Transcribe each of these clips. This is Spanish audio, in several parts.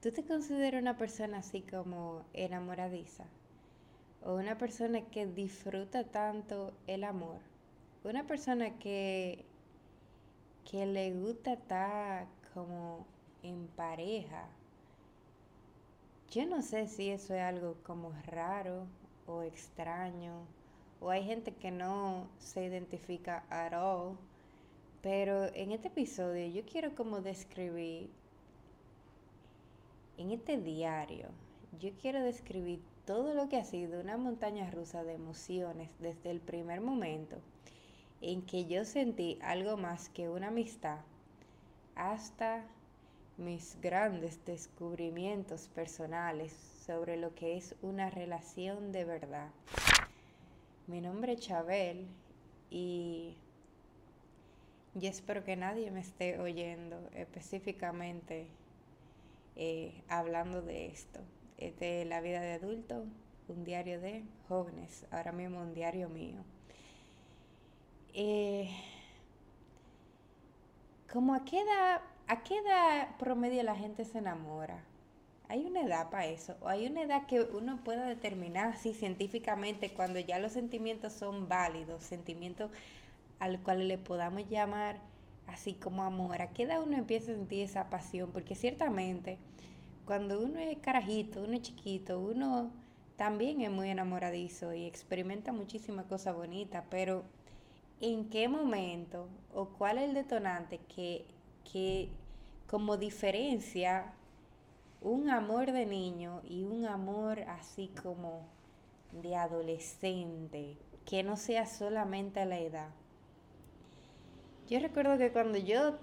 ¿Tú te consideras una persona así como enamoradiza? ¿O una persona que disfruta tanto el amor? Una persona que, que le gusta estar como en pareja. Yo no sé si eso es algo como raro o extraño, o hay gente que no se identifica at all, pero en este episodio yo quiero como describir en este diario, yo quiero describir todo lo que ha sido una montaña rusa de emociones desde el primer momento en que yo sentí algo más que una amistad hasta mis grandes descubrimientos personales sobre lo que es una relación de verdad. Mi nombre es Chabel y yo espero que nadie me esté oyendo específicamente eh, hablando de esto. de La vida de adulto, un diario de jóvenes, ahora mismo un diario mío. Eh, ¿Cómo a qué edad, a qué edad promedio la gente se enamora? ¿Hay una edad para eso? ¿O hay una edad que uno pueda determinar así científicamente cuando ya los sentimientos son válidos, sentimientos al cual le podamos llamar así como amor, ¿a qué edad uno empieza a sentir esa pasión? Porque ciertamente cuando uno es carajito, uno es chiquito, uno también es muy enamoradizo y experimenta muchísimas cosas bonitas, pero ¿en qué momento o cuál es el detonante que, que como diferencia un amor de niño y un amor así como de adolescente, que no sea solamente la edad? Yo recuerdo que cuando yo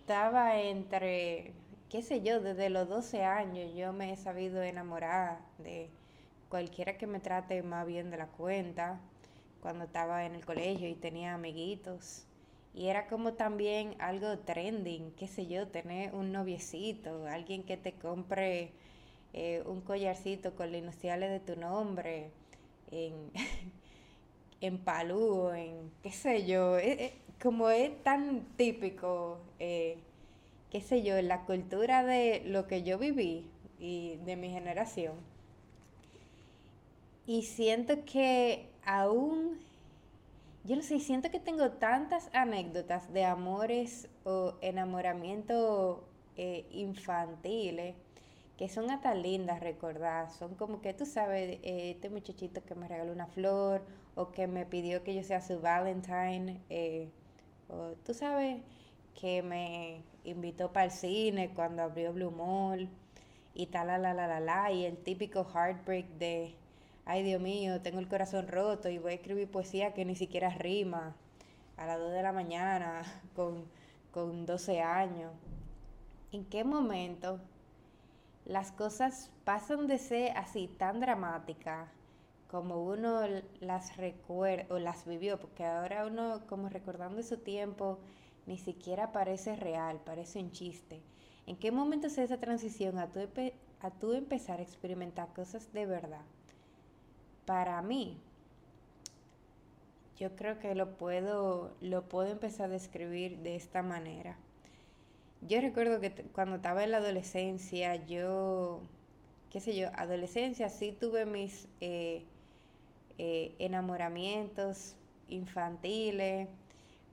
estaba entre, qué sé yo, desde los 12 años, yo me he sabido enamorar de cualquiera que me trate más bien de la cuenta, cuando estaba en el colegio y tenía amiguitos. Y era como también algo trending, qué sé yo, tener un noviecito, alguien que te compre eh, un collarcito con las iniciales de tu nombre, en, en palú, en qué sé yo. Eh, eh, como es tan típico, eh, qué sé yo, la cultura de lo que yo viví y de mi generación. Y siento que aún, yo no sé, siento que tengo tantas anécdotas de amores o enamoramientos eh, infantiles que son hasta lindas recordar. Son como que tú sabes, este muchachito que me regaló una flor o que me pidió que yo sea su Valentine. Eh, o tú sabes que me invitó para el cine cuando abrió Blue Mall y tal, la, la, la, la, la, y el típico heartbreak de, ay Dios mío, tengo el corazón roto y voy a escribir poesía que ni siquiera rima a las 2 de la mañana con, con 12 años. ¿En qué momento las cosas pasan de ser así tan dramáticas como uno las recuerda o las vivió, porque ahora uno como recordando su tiempo ni siquiera parece real, parece un chiste. ¿En qué momento es esa transición a tú, a tú empezar a experimentar cosas de verdad? Para mí, yo creo que lo puedo, lo puedo empezar a describir de esta manera. Yo recuerdo que cuando estaba en la adolescencia, yo, qué sé yo, adolescencia, sí tuve mis eh, eh, enamoramientos infantiles,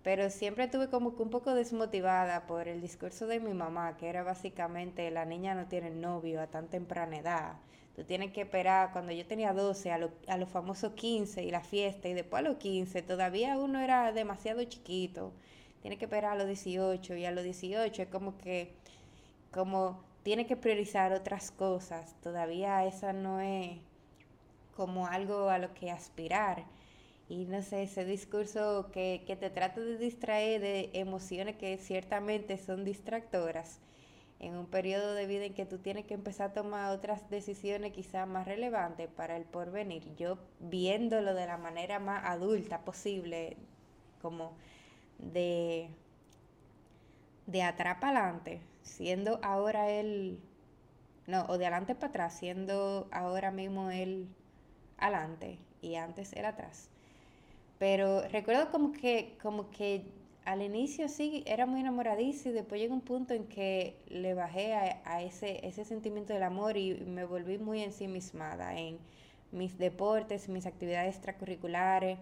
pero siempre estuve como que un poco desmotivada por el discurso de mi mamá, que era básicamente la niña no tiene novio a tan temprana edad. Tú tienes que esperar, cuando yo tenía 12, a, a los famosos 15 y la fiesta, y después a los 15, todavía uno era demasiado chiquito. Tiene que esperar a los 18 y a los 18 es como que, como tiene que priorizar otras cosas. Todavía esa no es como algo a lo que aspirar. Y no sé, ese discurso que, que te trata de distraer de emociones que ciertamente son distractoras en un periodo de vida en que tú tienes que empezar a tomar otras decisiones quizás más relevantes para el porvenir. Yo viéndolo de la manera más adulta posible, como de, de atrás para adelante, siendo ahora él, no, o de adelante para atrás, siendo ahora mismo él adelante y antes era atrás. Pero recuerdo como que, como que al inicio sí era muy enamoradiza y después llegó un punto en que le bajé a, ese, ese sentimiento del amor y me volví muy ensimismada en mis deportes, mis actividades extracurriculares.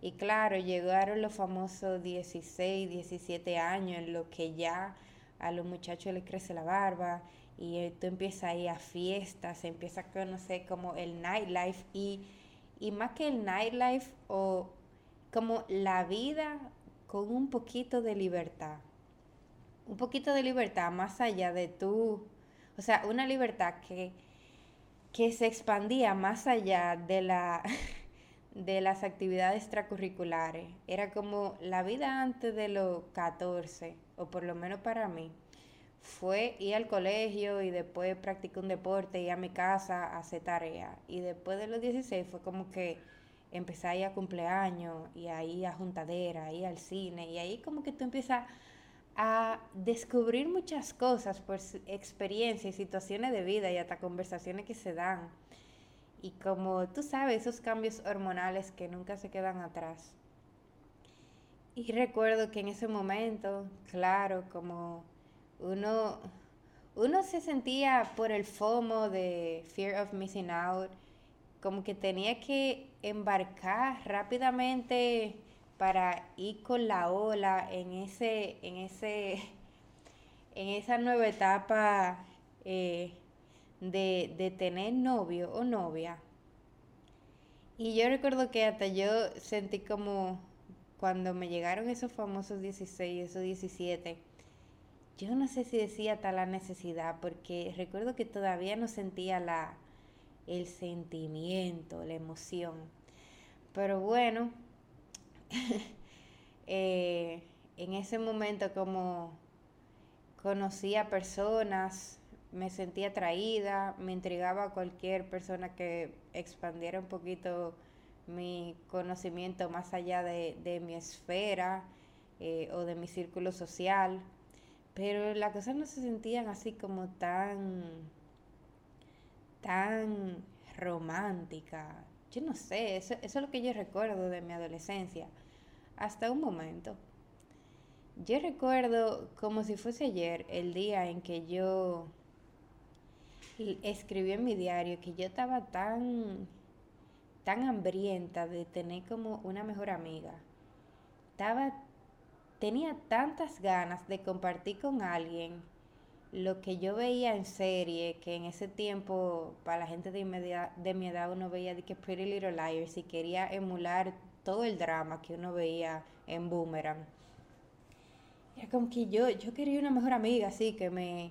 Y claro, llegaron los famosos 16, 17 años en lo que ya a los muchachos les crece la barba y tú empiezas a ir a fiestas, empiezas a conocer como el nightlife y, y más que el nightlife o como la vida con un poquito de libertad. Un poquito de libertad más allá de tú, o sea, una libertad que, que se expandía más allá de, la, de las actividades extracurriculares. Era como la vida antes de los 14, o por lo menos para mí, fue ir al colegio y después practicar un deporte, ir a mi casa a hacer tarea. Y después de los 16 fue como que empecé a cumpleaños y ahí a juntadera, ir al cine y ahí como que tú empiezas a descubrir muchas cosas por experiencias y situaciones de vida y hasta conversaciones que se dan. Y como tú sabes, esos cambios hormonales que nunca se quedan atrás. Y recuerdo que en ese momento, claro, como uno, uno se sentía por el FOMO de Fear of Missing Out, como que tenía que embarcar rápidamente para ir con la ola en ese, en ese, en esa nueva etapa eh, de, de tener novio o novia. Y yo recuerdo que hasta yo sentí como cuando me llegaron esos famosos 16, esos 17, yo no sé si decía tal la necesidad, porque recuerdo que todavía no sentía la, el sentimiento, la emoción. Pero bueno, eh, en ese momento como conocí a personas, me sentía atraída, me intrigaba cualquier persona que expandiera un poquito mi conocimiento más allá de, mi esfera eh, o de mi círculo social. Pero las cosas no se sentían así como tan tan romántica. Yo no sé, eso, es lo que yo recuerdo de mi adolescencia, hasta un momento. Yo recuerdo como si fuese ayer el día en que yo escribí en mi diario que yo estaba tan, tan hambrienta de tener como una mejor amiga. Estaba, tenía tantas ganas de compartir con alguien lo que yo veía en serie, que en ese tiempo, para la gente de, de mi edad, uno veía de que Pretty Little Liars y quería emular todo el drama que uno veía en Boomerang. Era como que yo, yo quería una mejor amiga, así, que me,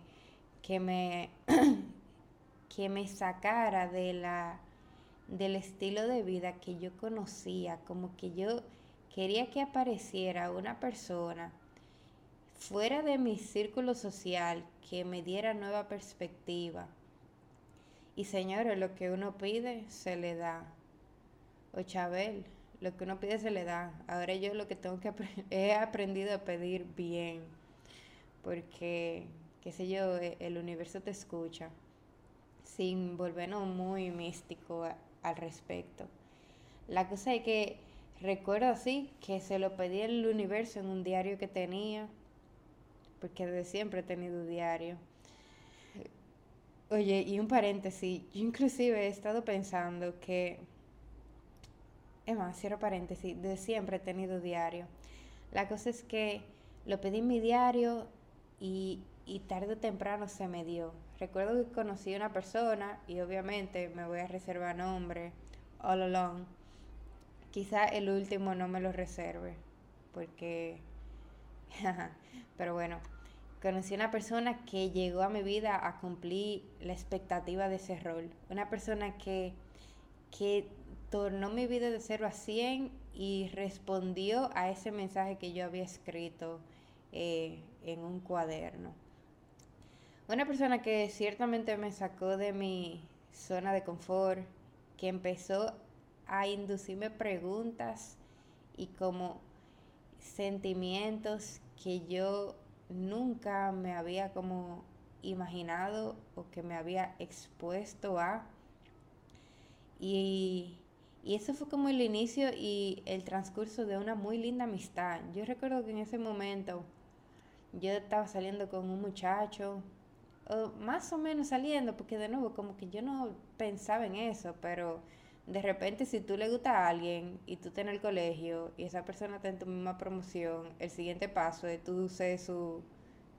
que me, que me sacara de la, del estilo de vida que yo conocía, como que yo quería que apareciera una persona fuera de mi círculo social que me diera nueva perspectiva. Y señores, lo que uno pide se le da. O Chabel, lo que uno pide se le da. Ahora yo lo que tengo que he aprendido a pedir bien. Porque, qué sé yo, e, el universo te escucha. Sin volvernos muy místico al respecto. La cosa es que recuerdo así que se lo pedí al universo en un diario que tenía porque desde siempre he tenido diario. Oye, y un paréntesis, yo inclusive he estado pensando que, es más, cierro paréntesis, desde siempre he tenido diario. La cosa es que lo pedí en mi diario y, y tarde o temprano se me dio. Recuerdo que conocí a una persona y obviamente me voy a reservar nombre all along. Quizá el último no me lo reserve porque Pero bueno, conocí una persona que llegó a mi vida a cumplir la expectativa de ese rol. Una persona que, que tornó mi vida de 0 a 100 y respondió a ese mensaje que yo había escrito eh, en un cuaderno. Una persona que ciertamente me sacó de mi zona de confort, que empezó a inducirme preguntas y como sentimientos que yo nunca me había como imaginado o que me había expuesto a. Y, Y eso fue como el inicio y el transcurso de una muy linda amistad. Yo recuerdo que en ese momento yo estaba saliendo con un muchacho, o más o menos saliendo, porque de nuevo como que yo no pensaba en eso, pero de repente si tú le gusta a alguien y tú estás en el colegio y esa persona está en tu misma promoción, el siguiente paso es tú ser su,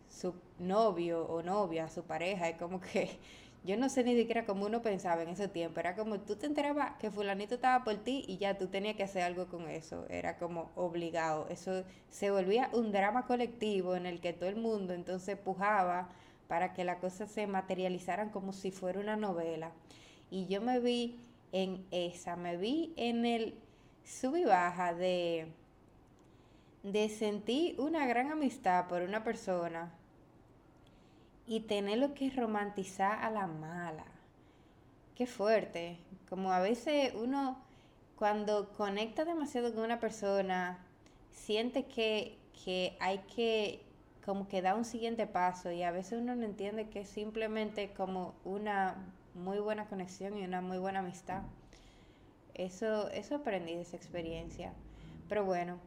su novio o novia, su pareja, es como que yo no sé ni siquiera cómo uno pensaba en ese tiempo. Era como tú te enterabas que fulanito estaba por ti y ya tú tenías que hacer algo con eso. Era como obligado. Eso se volvía un drama colectivo en el que todo el mundo entonces pujaba para que las cosas se materializaran como si fuera una novela. Y yo me vi en esa, me vi en el sub y baja de, de sentir una gran amistad por una persona y tenerlo que romantizar a la mala. Qué fuerte. Como a veces uno cuando conecta demasiado con una persona, siente que, que hay que como que dar un siguiente paso y a veces uno no entiende que es simplemente como una muy buena conexión y una muy buena amistad. Eso, eso aprendí de esa experiencia. Pero bueno,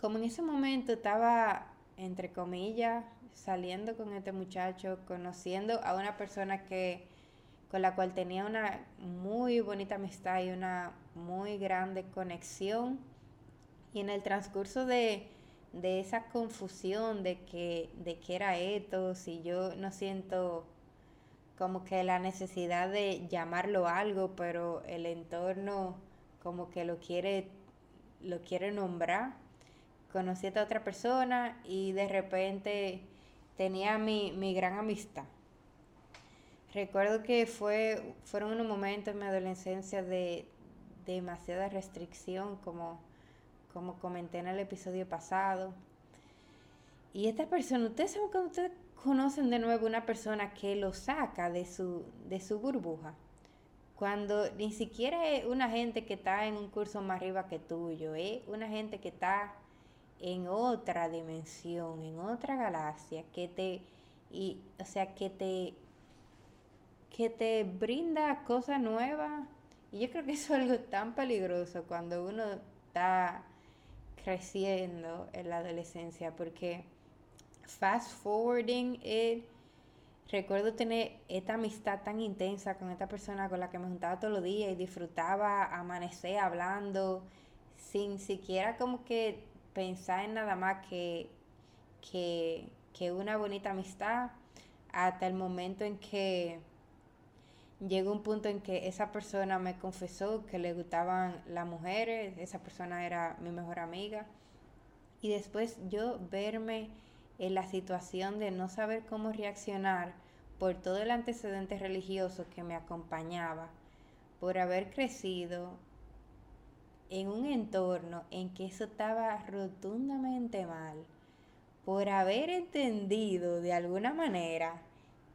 como en ese momento estaba, entre comillas, saliendo con este muchacho, conociendo a una persona que con la cual tenía una muy bonita amistad y una muy grande conexión. Y en el transcurso de, esa confusión de que, de que era esto, si yo no siento como que la necesidad de llamarlo algo, pero el entorno como que lo quiere, lo quiere nombrar. Conocí a esta otra persona y de repente tenía mi, mi gran amistad. Recuerdo que fue, fueron unos momentos en mi adolescencia de, demasiada restricción, como, como comenté en el episodio pasado. Y esta persona, ustedes saben cuando ustedes conocen de nuevo una persona que lo saca de su, de su burbuja. Cuando ni siquiera es una gente que está en un curso más arriba que tuyo, es una gente que está en otra dimensión, en otra galaxia, que te, y, o sea, que te, que te brinda cosas nuevas. Y yo creo que eso es algo tan peligroso cuando uno está creciendo en la adolescencia, porque fast forwarding it, recuerdo tener esta amistad tan intensa con esta persona con la que me juntaba todos los días y disfrutaba amanecer hablando sin siquiera como que pensar en nada más que, que, una bonita amistad hasta el momento en que llegó un punto en que esa persona me confesó que le gustaban las mujeres, esa persona era mi mejor amiga. Y después yo verme en la situación de no saber cómo reaccionar por todo el antecedente religioso que me acompañaba, por haber crecido en un entorno en que eso estaba rotundamente mal, por haber entendido de alguna manera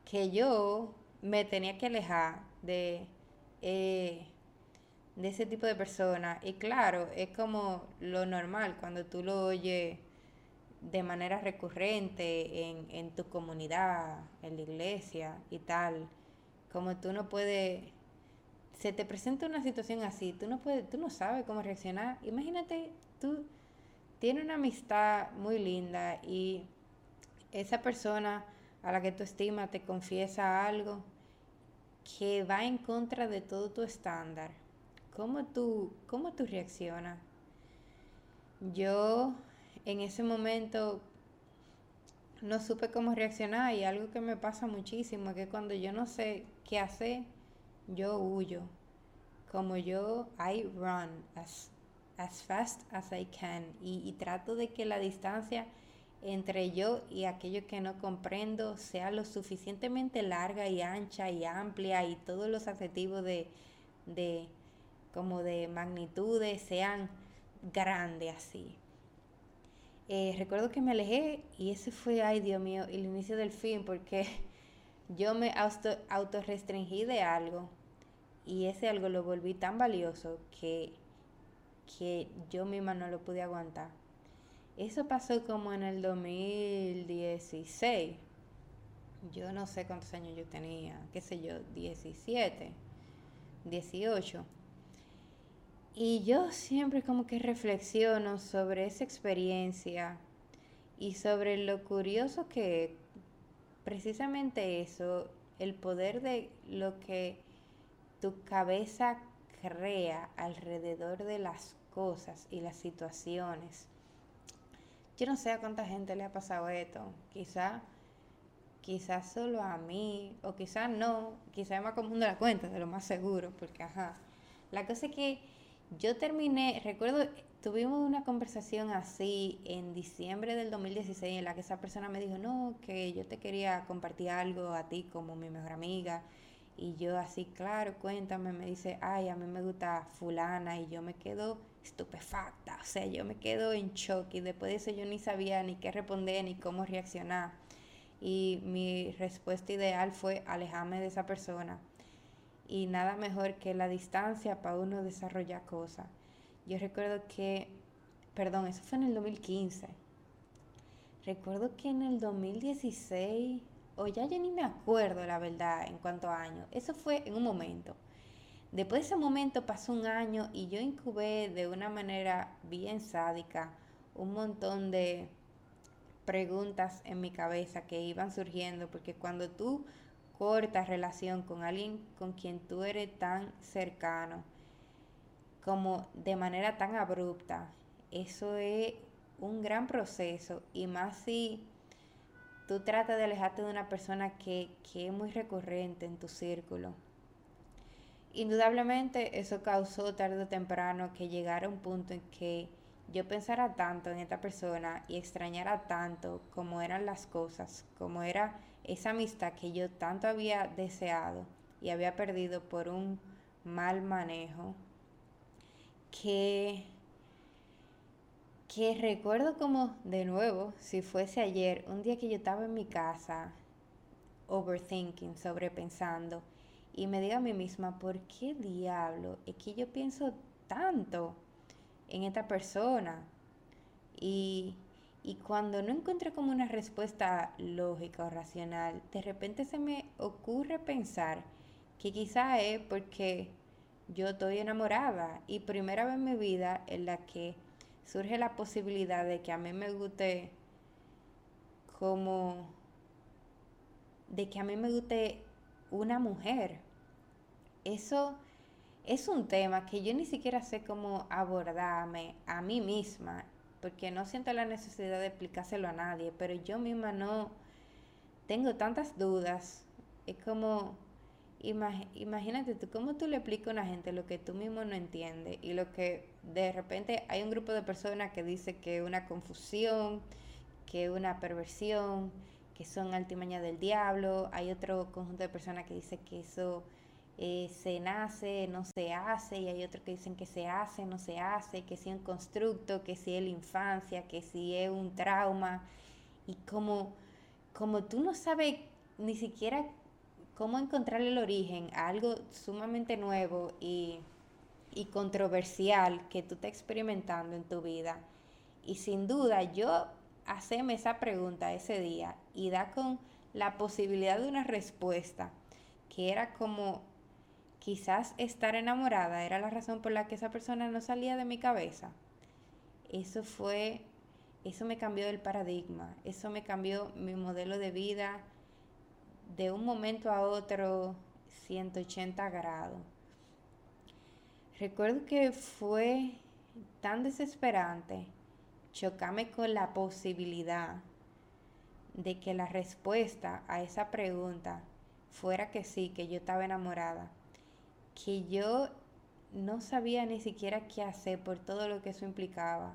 que yo me tenía que alejar de, eh, de ese tipo de personas. Y claro, es como lo normal cuando tú lo oyes de manera recurrente en, en tu comunidad, en la iglesia y tal, como tú no puedes se te presenta una situación así, tú no puedes, tú no sabes cómo reaccionar. Imagínate, tú tienes una amistad muy linda y esa persona a la que tú estimas te confiesa algo que va en contra de todo tu estándar. ¿Cómo tú, cómo tú reaccionas? Yo en ese momento no supe cómo reaccionar y algo que me pasa muchísimo es que cuando yo no sé qué hacer, yo huyo. Como yo, I run as, as fast as I can. Y, trato de que la distancia entre yo y aquello que no comprendo sea lo suficientemente larga y ancha y amplia y todos los adjetivos de, de como de magnitudes sean grandes así. Eh, recuerdo que me alejé y ese fue, ay Dios mío, el inicio del fin porque yo me auto, autorrestringí de algo y ese algo lo volví tan valioso que, que yo misma no lo pude aguantar. Eso pasó como en el 2016. Yo no sé cuántos años yo tenía, qué sé yo, 17, 18. Y yo siempre como que reflexiono sobre esa experiencia y sobre lo curioso que precisamente eso, el poder de lo que tu cabeza crea alrededor de las cosas y las situaciones. Yo no sé a cuánta gente le ha pasado esto. Quizá, quizás solo a mí, o quizás no, quizás más común de la cuenta, de lo más seguro, porque ajá. La cosa es que yo terminé, recuerdo, tuvimos una conversación así en diciembre del 2016 en la que esa persona me dijo, no, que yo te quería compartir algo a ti como mi mejor amiga y yo así, claro, cuéntame, me dice, ay, a mí me gusta fulana y yo me quedo estupefacta, o sea, yo me quedo en shock y después de eso yo ni sabía ni qué responder ni cómo reaccionar. Y mi respuesta ideal fue alejarme de esa persona. Y nada mejor que la distancia para uno desarrollar cosas. Yo recuerdo que, perdón, eso fue en el 2015. Recuerdo que en el 2016 o ya yo ni me acuerdo la verdad en cuanto a años. Eso fue en un momento. Después de ese momento pasó un año y yo incubé de una manera bien sádica un montón de preguntas en mi cabeza que iban surgiendo, porque cuando tú cortas relación con alguien con quien tú eres tan cercano, como de manera tan abrupta, eso es un gran proceso y más si tú tratas de alejarte de una persona que, es muy recurrente en tu círculo. Indudablemente eso causó tarde o temprano que llegara un punto en que yo pensara tanto en esta persona y extrañara tanto como eran las cosas, como era esa amistad que yo tanto había deseado y había perdido por un mal manejo, que que recuerdo como de nuevo, si fuese ayer, un día que yo estaba en mi casa, overthinking, sobrepensando, y me diga a mí misma, ¿por qué diablo es que yo pienso tanto en esta persona? Y, y cuando no encuentro como una respuesta lógica o racional, de repente se me ocurre pensar que quizá es porque yo estoy enamorada y primera vez en mi vida en la que surge la posibilidad de que a mí me guste como de que a mí me guste una mujer. Eso es un tema que yo ni siquiera sé cómo abordarme a mí misma, porque no siento la necesidad de explicárselo a nadie, pero yo misma no tengo tantas dudas. Es como imagínate tú, ¿cómo tú le explicas a una gente lo que tú mismo no entiendes? Y lo que de repente hay un grupo de personas que dice que es una confusión, que es una perversión, que son altimañas del diablo. Hay otro conjunto de personas que dice que eso eh, se nace, no se hace. Y hay otros que dicen que se hace, no se hace, que si es un constructo, que si es la infancia, que si es un trauma. Y como, como tú no sabes ni siquiera cómo encontrar el origen a algo sumamente nuevo y, controversial que tú estás experimentando en tu vida. Y sin duda yo haceme esa pregunta ese día y da con la posibilidad de una respuesta que era como quizás estar enamorada era la razón por la que esa persona no salía de mi cabeza. Eso fue, eso me cambió el paradigma, eso me cambió mi modelo de vida, de un momento a otro 180 grados. Recuerdo que fue tan desesperante chocarme con la posibilidad de que la respuesta a esa pregunta fuera que sí, que yo estaba enamorada, que yo no sabía ni siquiera qué hacer por todo lo que eso implicaba.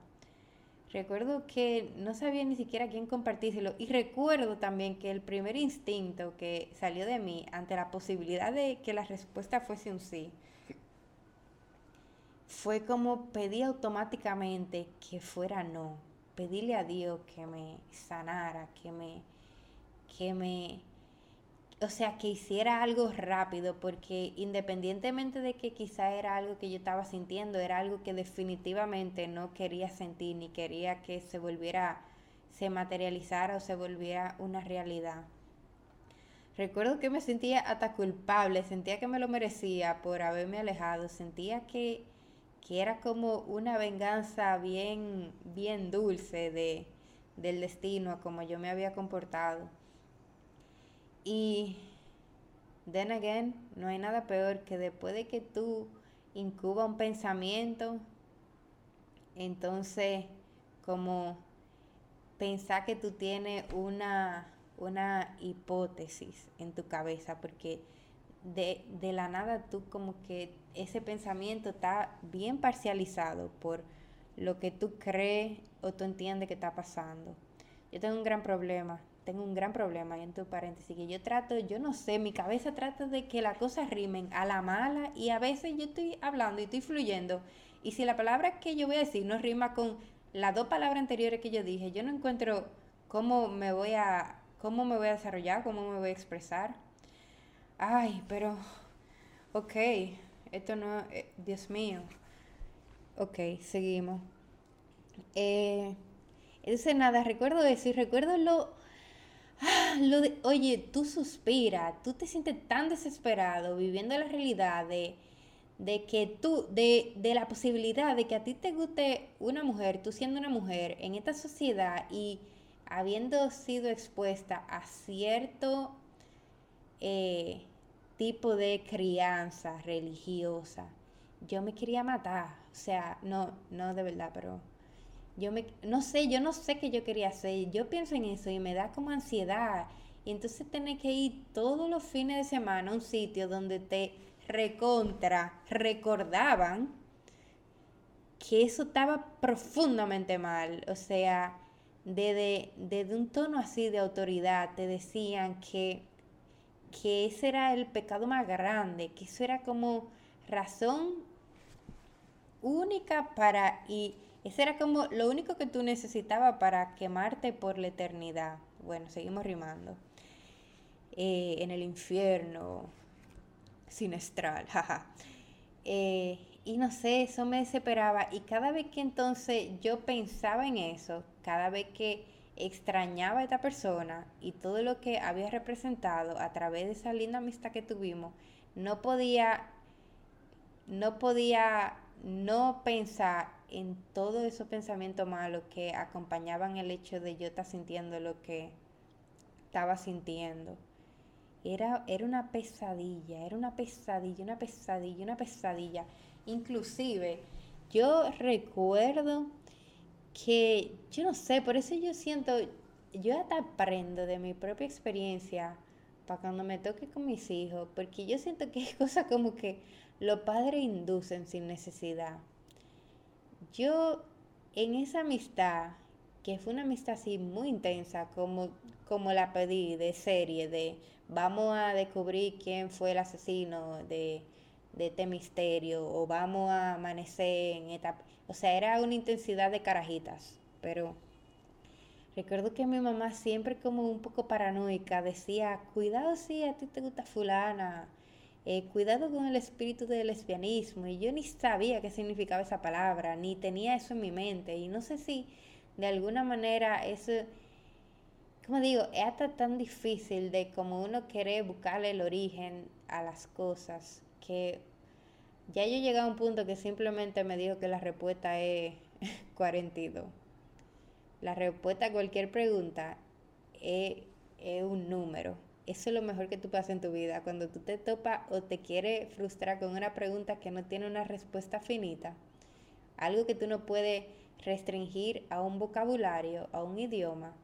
Recuerdo que no sabía ni siquiera quién compartírselo y recuerdo también que el primer instinto que salió de mí ante la posibilidad de que la respuesta fuese un sí fue como pedí automáticamente que fuera no, pedirle a Dios que me sanara, que me que me o sea, que hiciera algo rápido, porque independientemente de que quizá era algo que yo estaba sintiendo, era algo que definitivamente no quería sentir, ni quería que se volviera, se materializara o se volviera una realidad. Recuerdo que me sentía hasta culpable, sentía que me lo merecía por haberme alejado, sentía que, que era como una venganza bien, bien dulce de, del destino, como yo me había comportado. Y, then again, no hay nada peor que después de que tú incuba un pensamiento, entonces como pensar que tú tienes una, una hipótesis en tu cabeza, porque de, de la nada tú como que ese pensamiento está bien parcializado por lo que tú crees o tú entiendes que está pasando. Yo tengo un gran problema, tengo un gran problema en tu paréntesis, que yo trato, yo no sé, mi cabeza trata de que las cosas rimen a la mala y a veces yo estoy hablando y estoy fluyendo y si la palabra que yo voy a decir no rima con las dos palabras anteriores que yo dije, yo no encuentro cómo me voy a, cómo me voy a desarrollar, cómo me voy a expresar. Ay, pero, ok, esto no, eh, Dios mío. Ok, seguimos. Eh, entonces nada, recuerdo eso y recuerdo lo, ah, lo de, oye, tú suspiras, tú te sientes tan desesperado viviendo la realidad de, de que tú, de, de la posibilidad de que a ti te guste una mujer, tú siendo una mujer en esta sociedad y habiendo sido expuesta a cierto eh, tipo de crianza religiosa, yo me quería matar. O sea, no, no de verdad, pero yo me, no sé, yo no sé qué yo quería hacer. Yo pienso en eso y me da como ansiedad. Y entonces tener que ir todos los fines de semana a un sitio donde te recontra recordaban que eso estaba profundamente mal. O sea, desde, desde un tono así de autoridad te decían que, que ese era el pecado más grande, que eso era como razón única para, y ese era como lo único que tú necesitabas para quemarte por la eternidad. Bueno, seguimos rimando. Eh, en el infierno, sinestral, jaja. Eh, y no sé, eso me desesperaba. Y cada vez que entonces yo pensaba en eso, cada vez que extrañaba a esta persona y todo lo que había representado a través de esa linda amistad que tuvimos, no podía, no podía no pensar en todos esos pensamientos malos que acompañaban el hecho de yo estar sintiendo lo que estaba sintiendo. Era, era una pesadilla, era una pesadilla, una pesadilla, una pesadilla. Inclusive, yo recuerdo que, yo no sé, por eso yo siento, yo hasta aprendo de mi propia experiencia para cuando me toque con mis hijos, porque yo siento que es cosa como que los padres inducen sin necesidad. Yo en esa amistad, que fue una amistad así muy intensa, como, como la pedí de serie, de vamos a descubrir quién fue el asesino de, de este misterio, o vamos a amanecer en esta... O sea, era una intensidad de carajitas, pero recuerdo que mi mamá siempre como un poco paranoica decía, cuidado si a ti te gusta fulana, eh, cuidado con el espíritu del lesbianismo. Y yo ni sabía qué significaba esa palabra, ni tenía eso en mi mente. Y no sé si de alguna manera eso, como digo, es hasta tan difícil de como uno quiere buscarle el origen a las cosas, que ya yo llegué a un punto que simplemente me dijo que la respuesta es 42. La respuesta a cualquier pregunta es, es un número eso es lo mejor que tú pasas en tu vida. Cuando tú te topas o te quieres frustrar con una pregunta que no tiene una respuesta finita, algo que tú no puedes restringir a un vocabulario, a un idioma,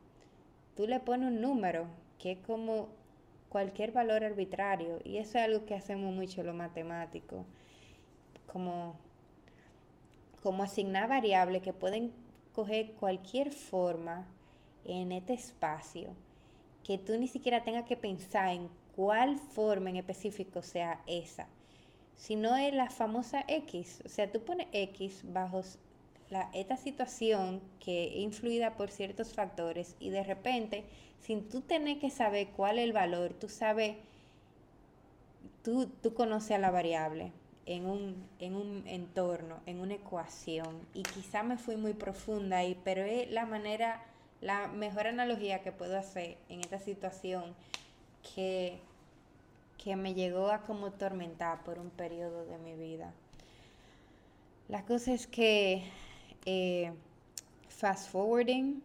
tú le pones un número que es como cualquier valor arbitrario. Y eso es algo que hacemos mucho los matemáticos. Como, como asignar variables que pueden coger cualquier forma en este espacio que tú ni siquiera tengas que pensar en cuál forma en específico sea esa, sino es la famosa X. O sea, tú pones X bajo la, esta situación que es influida por ciertos factores y de repente, sin tú tener que saber cuál es el valor, tú sabes, tú, tú conoces a la variable en un, en un entorno, en una ecuación. Y quizá me fui muy profunda ahí, pero es la manera la mejor analogía que puedo hacer en esta situación que, que me llegó a como tormentar por un periodo de mi vida. La cosa es que, eh, fast forwarding,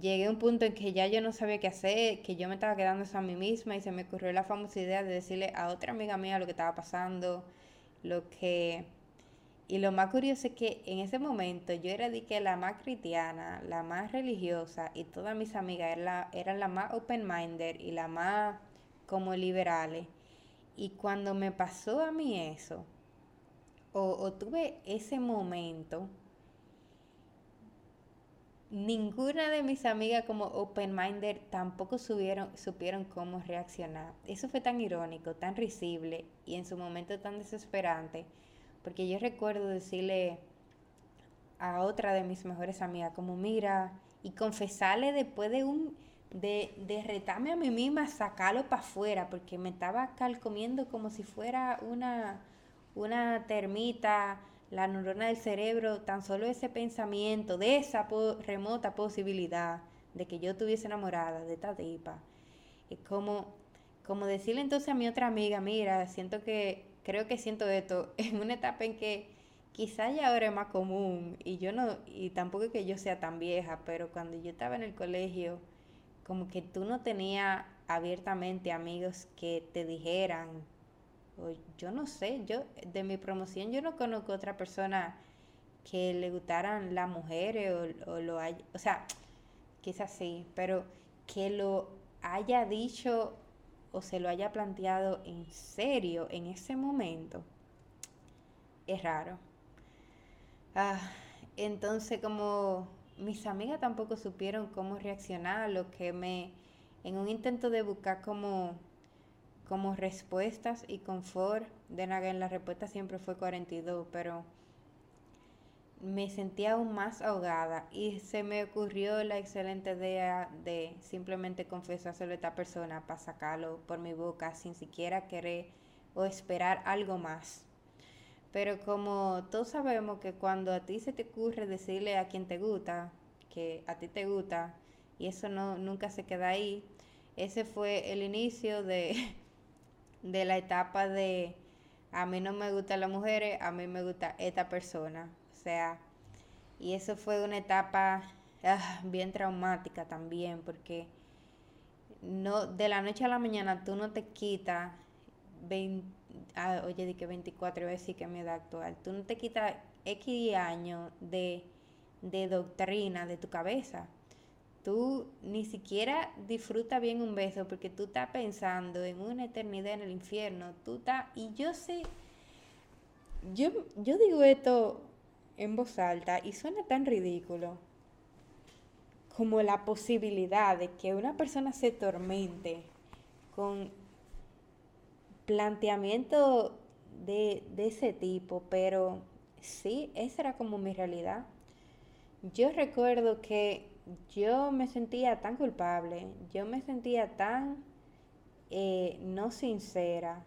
llegué a un punto en que ya yo no sabía qué hacer, que yo me estaba quedando a mí misma y se me ocurrió la famosa idea de decirle a otra amiga mía lo que estaba pasando, lo que... Y lo más curioso es que en ese momento yo era de que la más cristiana, la más religiosa y todas mis amigas eran la, eran la más open-minded y la más como liberales. Y cuando me pasó a mí eso, o, o tuve ese momento, ninguna de mis amigas como open-minded tampoco subieron, supieron cómo reaccionar. Eso fue tan irónico, tan risible y en su momento tan desesperante, porque yo recuerdo decirle a otra de mis mejores amigas como mira y confesarle después de un de, de retarme a mí misma sacarlo para afuera porque me estaba calcomiendo como si fuera una una termita la neurona del cerebro, tan solo ese pensamiento de esa remota posibilidad de que yo estuviese enamorada de esta tipa, es como, como decirle entonces a mi otra amiga, mira, siento que, creo que siento esto en una etapa en que quizá ya ahora es más común y yo no, y tampoco es que yo sea tan vieja, pero cuando yo estaba en el colegio, como que tú no tenías abiertamente amigos que te dijeran yo no sé, yo de mi promoción yo no conozco otra persona que le gustaran las mujeres o, lo haya, o sea, quizás sí, pero que lo haya dicho o se lo haya planteado en serio en ese momento, es raro. Ah, entonces como mis amigas tampoco supieron cómo reaccionar, lo que me, en un intento de buscar como como respuestas y confort de Nagen, la respuesta siempre fue 42, pero me sentía aún más ahogada y se me ocurrió la excelente idea de simplemente confesárselo a esta persona para sacarlo por mi boca sin siquiera querer o esperar algo más. Pero como todos sabemos que cuando a ti se te ocurre decirle a quien te gusta, que a ti te gusta, y eso no nunca se queda ahí, ese fue el inicio de de la etapa de a mí no me gustan las mujeres, a mí me gusta esta persona. O sea, y eso fue una etapa ah, bien traumática también, porque no de la noche a la mañana tú no te quitas 20, ah, oye, di que 24, voy a decir que mi edad actual, tú no te quitas X años de, de doctrina de tu cabeza tú ni siquiera disfrutas bien un beso porque tú estás pensando en una eternidad en el infierno. Tú estás, y yo sé, yo, yo digo esto en voz alta y suena tan ridículo como la posibilidad de que una persona se tormente con planteamiento de, de ese tipo, pero sí, esa era como mi realidad. Yo recuerdo que yo me sentía tan culpable, yo me sentía tan eh, no sincera,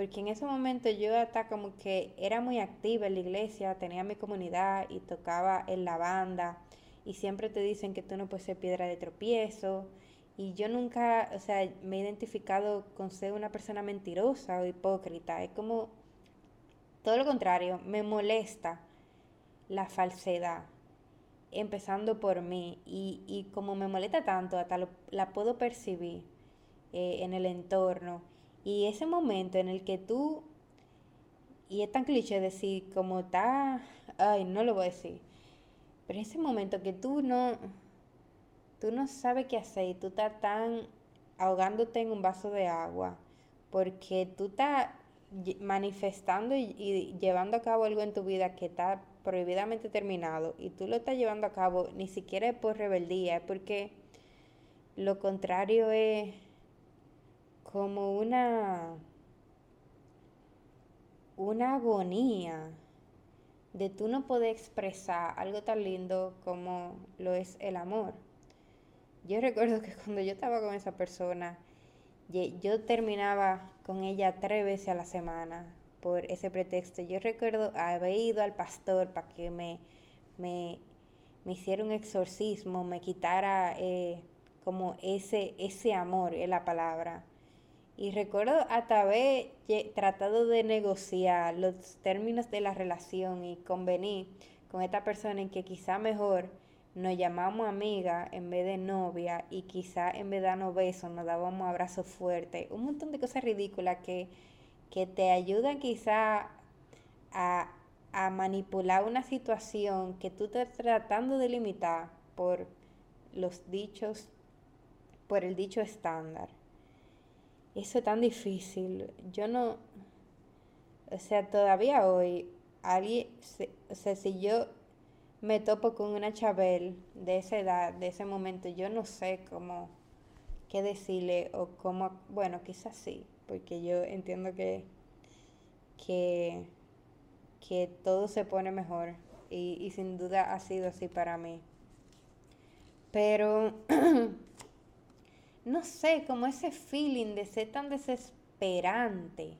porque en ese momento yo hasta como que era muy activa en la iglesia, tenía mi comunidad y tocaba en la banda y siempre te dicen que tú no puedes ser piedra de tropiezo y yo nunca, o sea, me he identificado con ser una persona mentirosa o hipócrita, es como todo lo contrario, me molesta la falsedad empezando por mí y, y como me molesta tanto, hasta la puedo percibir eh, en el entorno. Y ese momento en el que tú, y es tan cliché decir, como está, ay, no lo voy a decir, pero ese momento que tú no, tú no sabes qué hacer y tú estás tan ahogándote en un vaso de agua, porque tú estás manifestando y, y llevando a cabo algo en tu vida que está prohibidamente terminado y tú lo estás llevando a cabo ni siquiera es por rebeldía, es porque lo contrario es como una una agonía de tú no poder expresar algo tan lindo como lo es el amor. Yo recuerdo que cuando yo estaba con esa persona, yo terminaba con ella tres veces a la semana, por ese pretexto. Yo recuerdo haber ido al pastor para que me, me, hiciera un exorcismo, me quitara eh, como ese, ese amor en la palabra. Y recuerdo hasta haber tratado de negociar los términos de la relación y convenir con esta persona en que quizá mejor nos llamamos amiga en vez de novia y quizá en vez de darnos besos nos dábamos abrazos fuertes. Un montón de cosas ridículas que, que te ayudan quizá a, a manipular una situación que tú estás tratando de limitar por los dichos, por el dicho estándar eso es tan difícil. Yo no, o sea, todavía hoy, alguien, o sea, si yo me topo con una Chabel de esa edad, de ese momento, yo no sé cómo, qué decirle o cómo, bueno, quizás sí, porque yo entiendo que, que, que todo se pone mejor y, y sin duda ha sido así para mí. Pero no sé, como ese feeling de ser tan desesperante,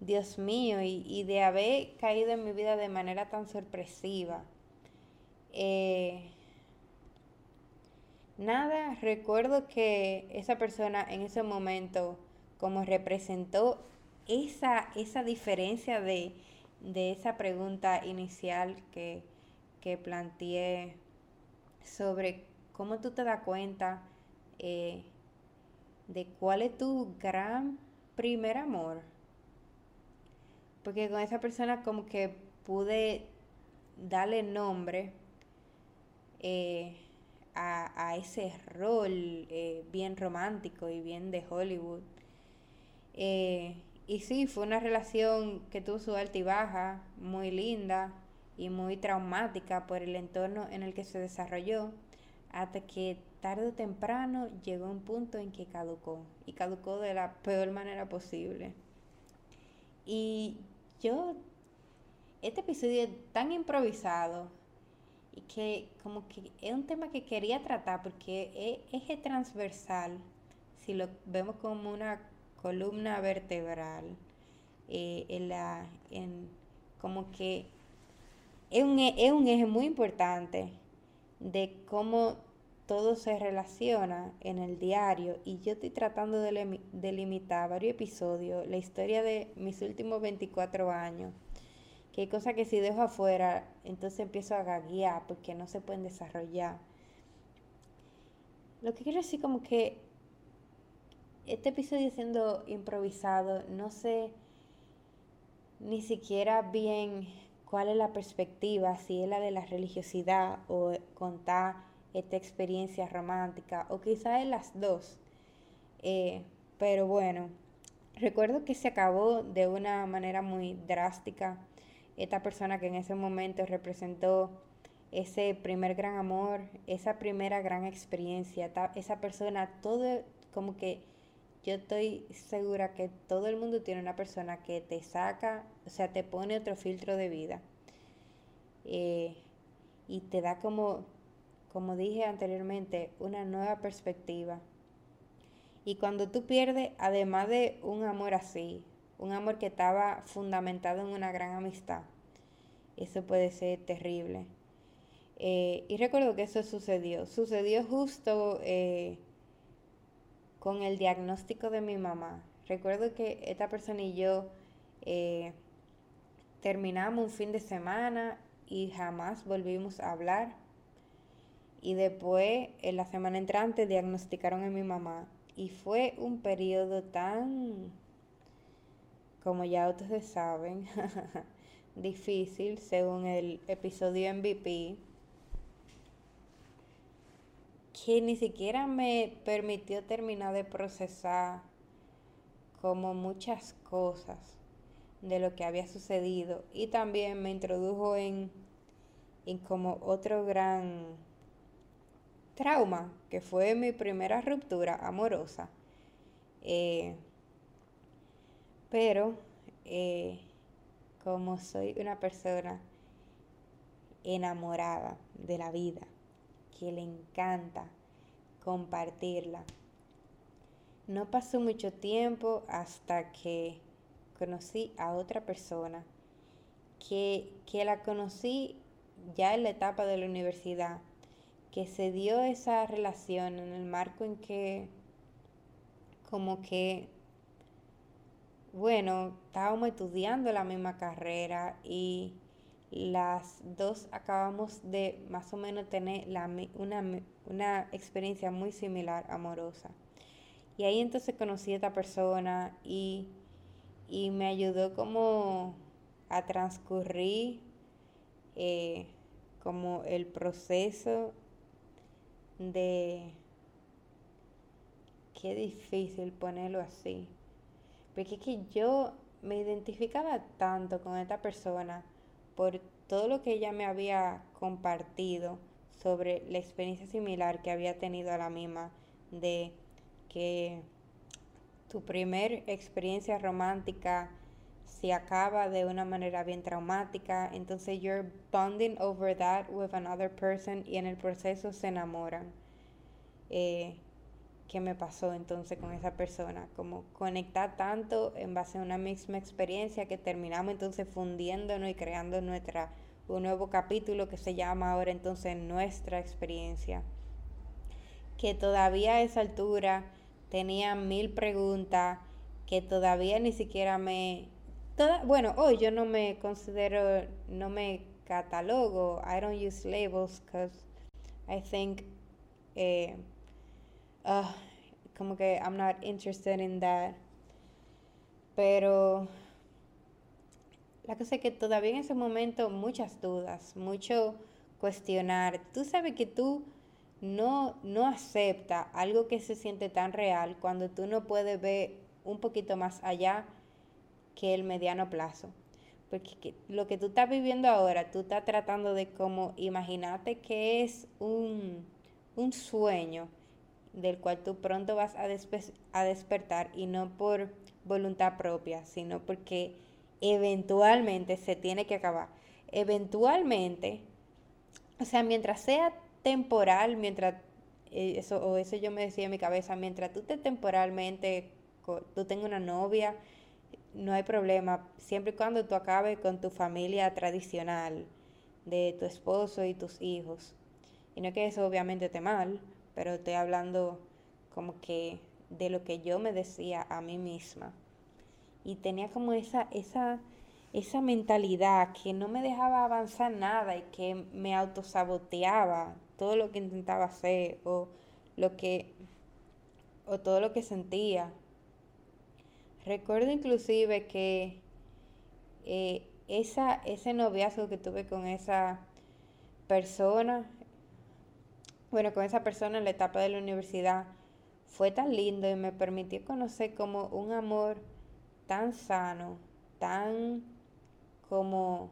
Dios mío, y, de haber caído en mi vida de manera tan sorpresiva. Eh, nada, recuerdo que esa persona en ese momento como representó esa, esa diferencia de, esa pregunta inicial que, que planteé sobre cómo tú te das cuenta eh, de cuál es tu gran primer amor. Porque con esa persona como que pude darle nombre eh, a, ese rol eh, bien romántico y bien de Hollywood. y sí, fue una relación que tuvo su alta y baja, muy linda y muy traumática por el entorno en el que se desarrolló, hasta que tarde o temprano llegó un punto en que caducó y caducó de la peor manera posible. Y yo, este episodio es tan improvisado y que como que es un tema que quería tratar porque es eje transversal, si lo vemos como una columna vertebral, eh, en la, en, como que es un, es un eje muy importante de cómo todo se relaciona en el diario y yo estoy tratando de delimitar varios episodios, la historia de mis últimos 24 años, que hay cosas que si dejo afuera, entonces empiezo a gaguear porque no se pueden desarrollar. Lo que quiero decir como que este episodio siendo improvisado, no sé ni siquiera bien cuál es la perspectiva, si es la de la religiosidad o contar esta experiencia romántica o quizás las dos. Eh, pero bueno, recuerdo que se acabó de una manera muy drástica. Esta persona que en ese momento representó ese primer gran amor, esa primera gran experiencia, esa persona, todo como que yo estoy segura que todo el mundo tiene una persona que te saca, o sea, te pone otro filtro de vida. Eh, y te da como como dije anteriormente, una nueva perspectiva. Y cuando tú pierdes, además de un amor así, un amor que estaba fundamentado en una gran amistad, eso puede ser terrible. Eh, y recuerdo que eso sucedió. Sucedió justo eh, con el diagnóstico de mi mamá. Recuerdo que esta persona y yo eh, terminamos un fin de semana y jamás volvimos a hablar. Y después, en la semana entrante, diagnosticaron a mi mamá. Y fue un periodo tan, como ya ustedes saben, difícil, según el episodio MVP, que ni siquiera me permitió terminar de procesar como muchas cosas de lo que había sucedido y también me introdujo en, en como otro gran trauma, que fue mi primera ruptura amorosa. Eh, pero eh, como soy una persona enamorada de la vida, que le encanta compartirla, no pasó mucho tiempo hasta que conocí a otra persona que, que la conocí ya en la etapa de la universidad que se dio esa relación en el marco en que como que bueno, estábamos estudiando la misma carrera y las dos acabamos de más o menos tener la, una, una experiencia muy similar, amorosa. Y ahí entonces conocí a esta persona y, y me ayudó como a transcurrir eh, como el proceso de... Qué difícil ponerlo así. Porque es que yo me identificaba tanto con esta persona por todo lo que ella me había compartido sobre la experiencia similar que había tenido a la misma de que tu primer experiencia romántica se acaba de una manera bien traumática, entonces you're bonding over that with another person y en el proceso se enamoran. Eh, ¿Qué me pasó entonces con esa persona? Como conectar tanto en base a una misma experiencia que terminamos entonces fundiéndonos y creando nuestra, un nuevo capítulo que se llama ahora entonces nuestra experiencia. Que todavía a esa altura tenía mil preguntas, que todavía ni siquiera me... Toda, bueno, hoy yo no me considero, no me catalogo, I don't use labels because I think... Uh, como que I'm not interested in that. Pero la cosa es que todavía en ese momento muchas dudas, mucho cuestionar. Tú sabes que tú no, no aceptas algo que se siente tan real cuando tú no puedes ver un poquito más allá que el mediano plazo. Porque lo que tú estás viviendo ahora, tú estás tratando de como imaginarte que es un, un sueño del cual tú pronto vas a, a despertar y no por voluntad propia, sino porque eventualmente se tiene que acabar. Eventualmente, o sea, mientras sea temporal, mientras eh, eso o eso yo me decía en mi cabeza, mientras tú estés temporalmente, tú tengas una novia, no hay problema, siempre y cuando tú acabes con tu familia tradicional de tu esposo y tus hijos. Y no es que eso obviamente esté mal, pero estoy hablando como que de lo que yo me decía a mí misma. Y tenía como esa, esa, esa mentalidad que no me dejaba avanzar nada y que me autosaboteaba todo lo que intentaba hacer o lo que o todo lo que sentía. Recuerdo inclusive que eh, esa, ese noviazgo que tuve con esa persona, bueno, con esa persona en la etapa de la universidad fue tan lindo y me permitió conocer como un amor tan sano, tan como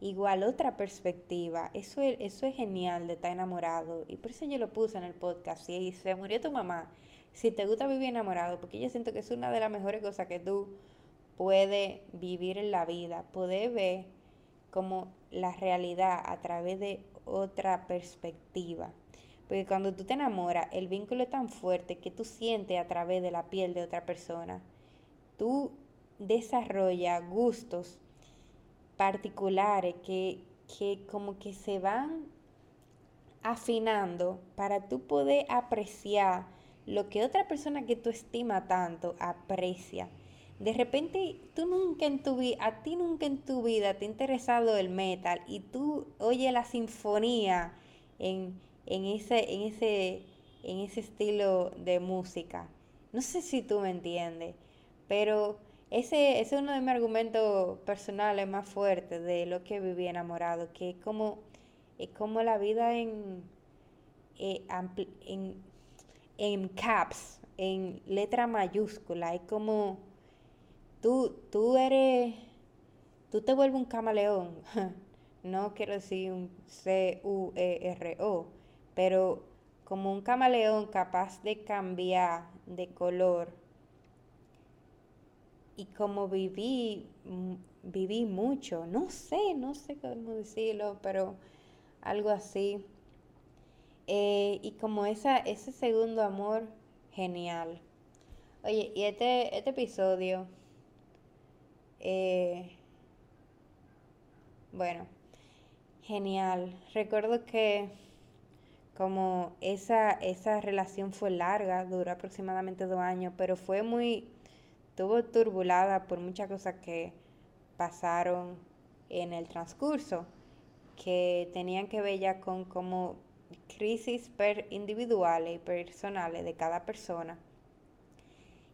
igual otra perspectiva. Eso es, eso es genial de estar enamorado. Y por eso yo lo puse en el podcast. Si se murió tu mamá, si te gusta vivir enamorado, porque yo siento que es una de las mejores cosas que tú puedes vivir en la vida. Poder ver como la realidad a través de otra perspectiva. Porque cuando tú te enamoras, el vínculo es tan fuerte que tú sientes a través de la piel de otra persona. Tú desarrollas gustos particulares que, que como que se van afinando para tú poder apreciar lo que otra persona que tú estimas tanto aprecia. De repente, tú nunca en tu vida, a ti nunca en tu vida te ha interesado el metal y tú oyes la sinfonía en, en ese, en ese, en ese estilo de música. No sé si tú me entiendes, pero ese, es uno de mis argumentos personales más fuertes de lo que viví enamorado, que es como, es como la vida en, eh, en, en caps, en letra mayúscula, es como tú, tú eres, tú te vuelves un camaleón, no quiero decir un C-U-E-R-O, pero como un camaleón capaz de cambiar de color. Y como viví, viví mucho, no sé, no sé cómo decirlo, pero algo así. Eh, y como esa, ese segundo amor, genial. Oye, y este, este episodio, eh, bueno, genial. Recuerdo que como esa, esa relación fue larga, duró aproximadamente dos años, pero fue muy, estuvo turbulada por muchas cosas que pasaron en el transcurso, que tenían que ver ya con como crisis per individuales y personales de cada persona.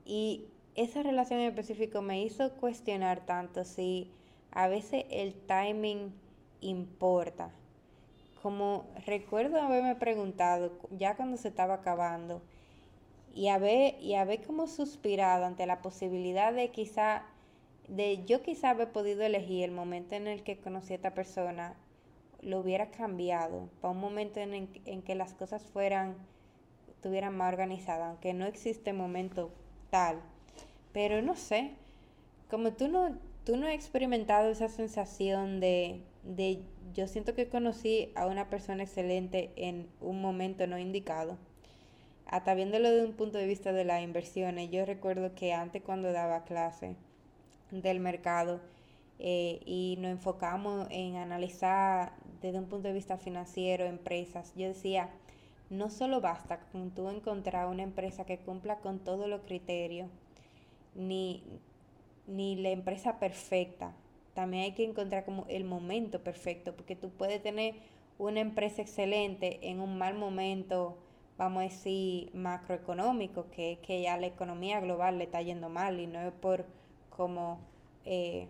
Y esa relación en específico me hizo cuestionar tanto si a veces el timing importa. Como recuerdo haberme preguntado, ya cuando se estaba acabando, y haber, y haber como suspirado ante la posibilidad de quizá, de yo quizá haber podido elegir el momento en el que conocí a esta persona, lo hubiera cambiado para un momento en, en que las cosas fueran, estuvieran más organizadas, aunque no existe momento tal. Pero no sé, como tú no, tú no has experimentado esa sensación de, de yo siento que conocí a una persona excelente en un momento no indicado. Hasta viéndolo de un punto de vista de las inversiones, yo recuerdo que antes cuando daba clase del mercado eh, y nos enfocamos en analizar desde un punto de vista financiero empresas, yo decía, no solo basta con tú encontrar una empresa que cumpla con todos los criterios, ni, ni la empresa perfecta, también hay que encontrar como el momento perfecto, porque tú puedes tener una empresa excelente en un mal momento, vamos a decir, macroeconómico, que es que ya la economía global le está yendo mal y no es por como, eh,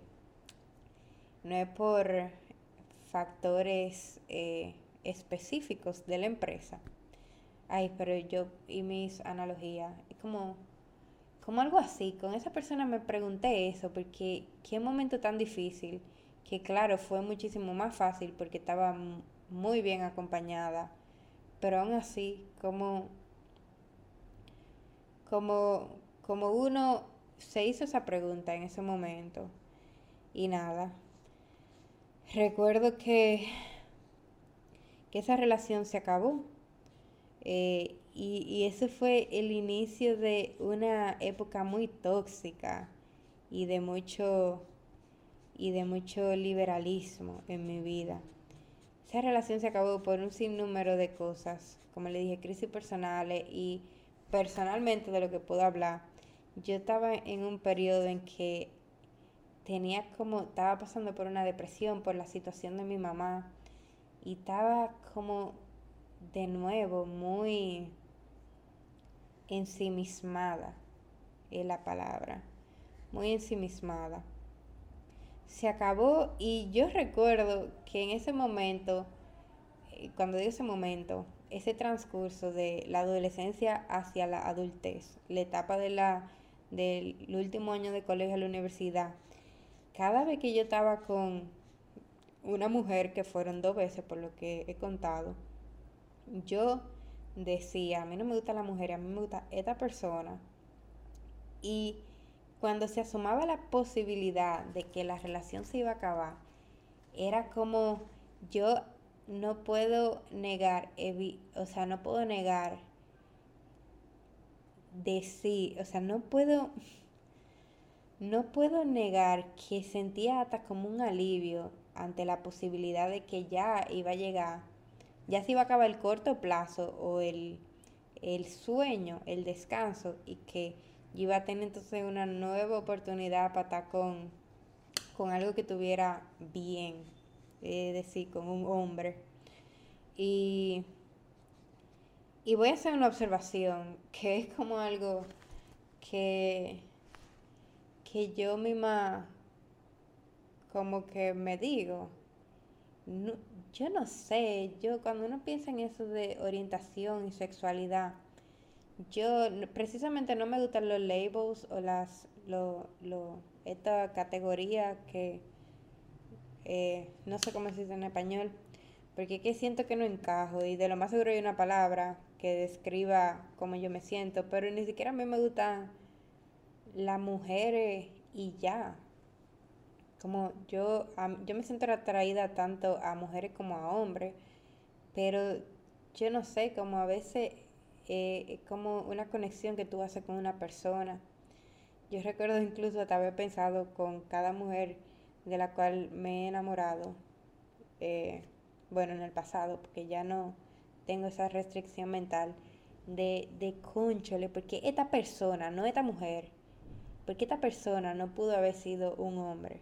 no es por factores eh, específicos de la empresa. Ay, pero yo y mis analogías, es como como algo así. Con esa persona me pregunté eso, porque qué momento tan difícil, que claro, fue muchísimo más fácil porque estaba muy bien acompañada, pero aún así, como, como, como uno se hizo esa pregunta en ese momento, y nada, recuerdo que, que esa relación se acabó. Eh, y, y ese fue el inicio de una época muy tóxica y de mucho y de mucho liberalismo en mi vida. Esa relación se acabó por un sinnúmero de cosas, como le dije, crisis personales y personalmente de lo que puedo hablar. Yo estaba en un periodo en que tenía como, estaba pasando por una depresión por la situación de mi mamá y estaba como de nuevo muy ensimismada, es la palabra, muy ensimismada. Se acabó y yo recuerdo que en ese momento, eh, cuando digo ese momento, ese transcurso de la adolescencia hacia la adultez, la etapa de la, del último año de colegio a la universidad, cada vez que yo estaba con una mujer, que fueron dos veces por lo que he contado, yo decía, a mí no me gusta la mujer, a mí me gusta esta persona. Y cuando se asomaba la posibilidad de que la relación se iba a acabar, era como yo no puedo negar, o sea, no puedo negar decir, o sea, no puedo, no puedo negar que sentía hasta como un alivio ante la posibilidad de que ya iba a llegar ya se iba a acabar el corto plazo o el, sueño, el descanso y que iba a tener entonces una nueva oportunidad para estar con, con algo que tuviera bien, es decir, con un hombre. Y, y voy a hacer una observación que es como algo que, que yo misma como que me digo, yo no sé, yo cuando uno piensa en eso de orientación y sexualidad, yo precisamente no me gustan los labels o las, lo, lo, esta categoría que eh, no sé cómo se dice en español, porque que siento que no encajo y de lo más seguro hay una palabra que describa cómo yo me siento, pero ni siquiera a mí me gustan las mujeres y ya como yo, yo me siento atraída tanto a mujeres como a hombres, pero yo no sé, como a veces eh, como una conexión que tú haces con una persona. Yo recuerdo incluso hasta haber pensado con cada mujer de la cual me he enamorado, eh, bueno, en el pasado, porque ya no tengo esa restricción mental de, de conchole, porque esta persona, no esta mujer, ¿por qué esta persona no pudo haber sido un hombre?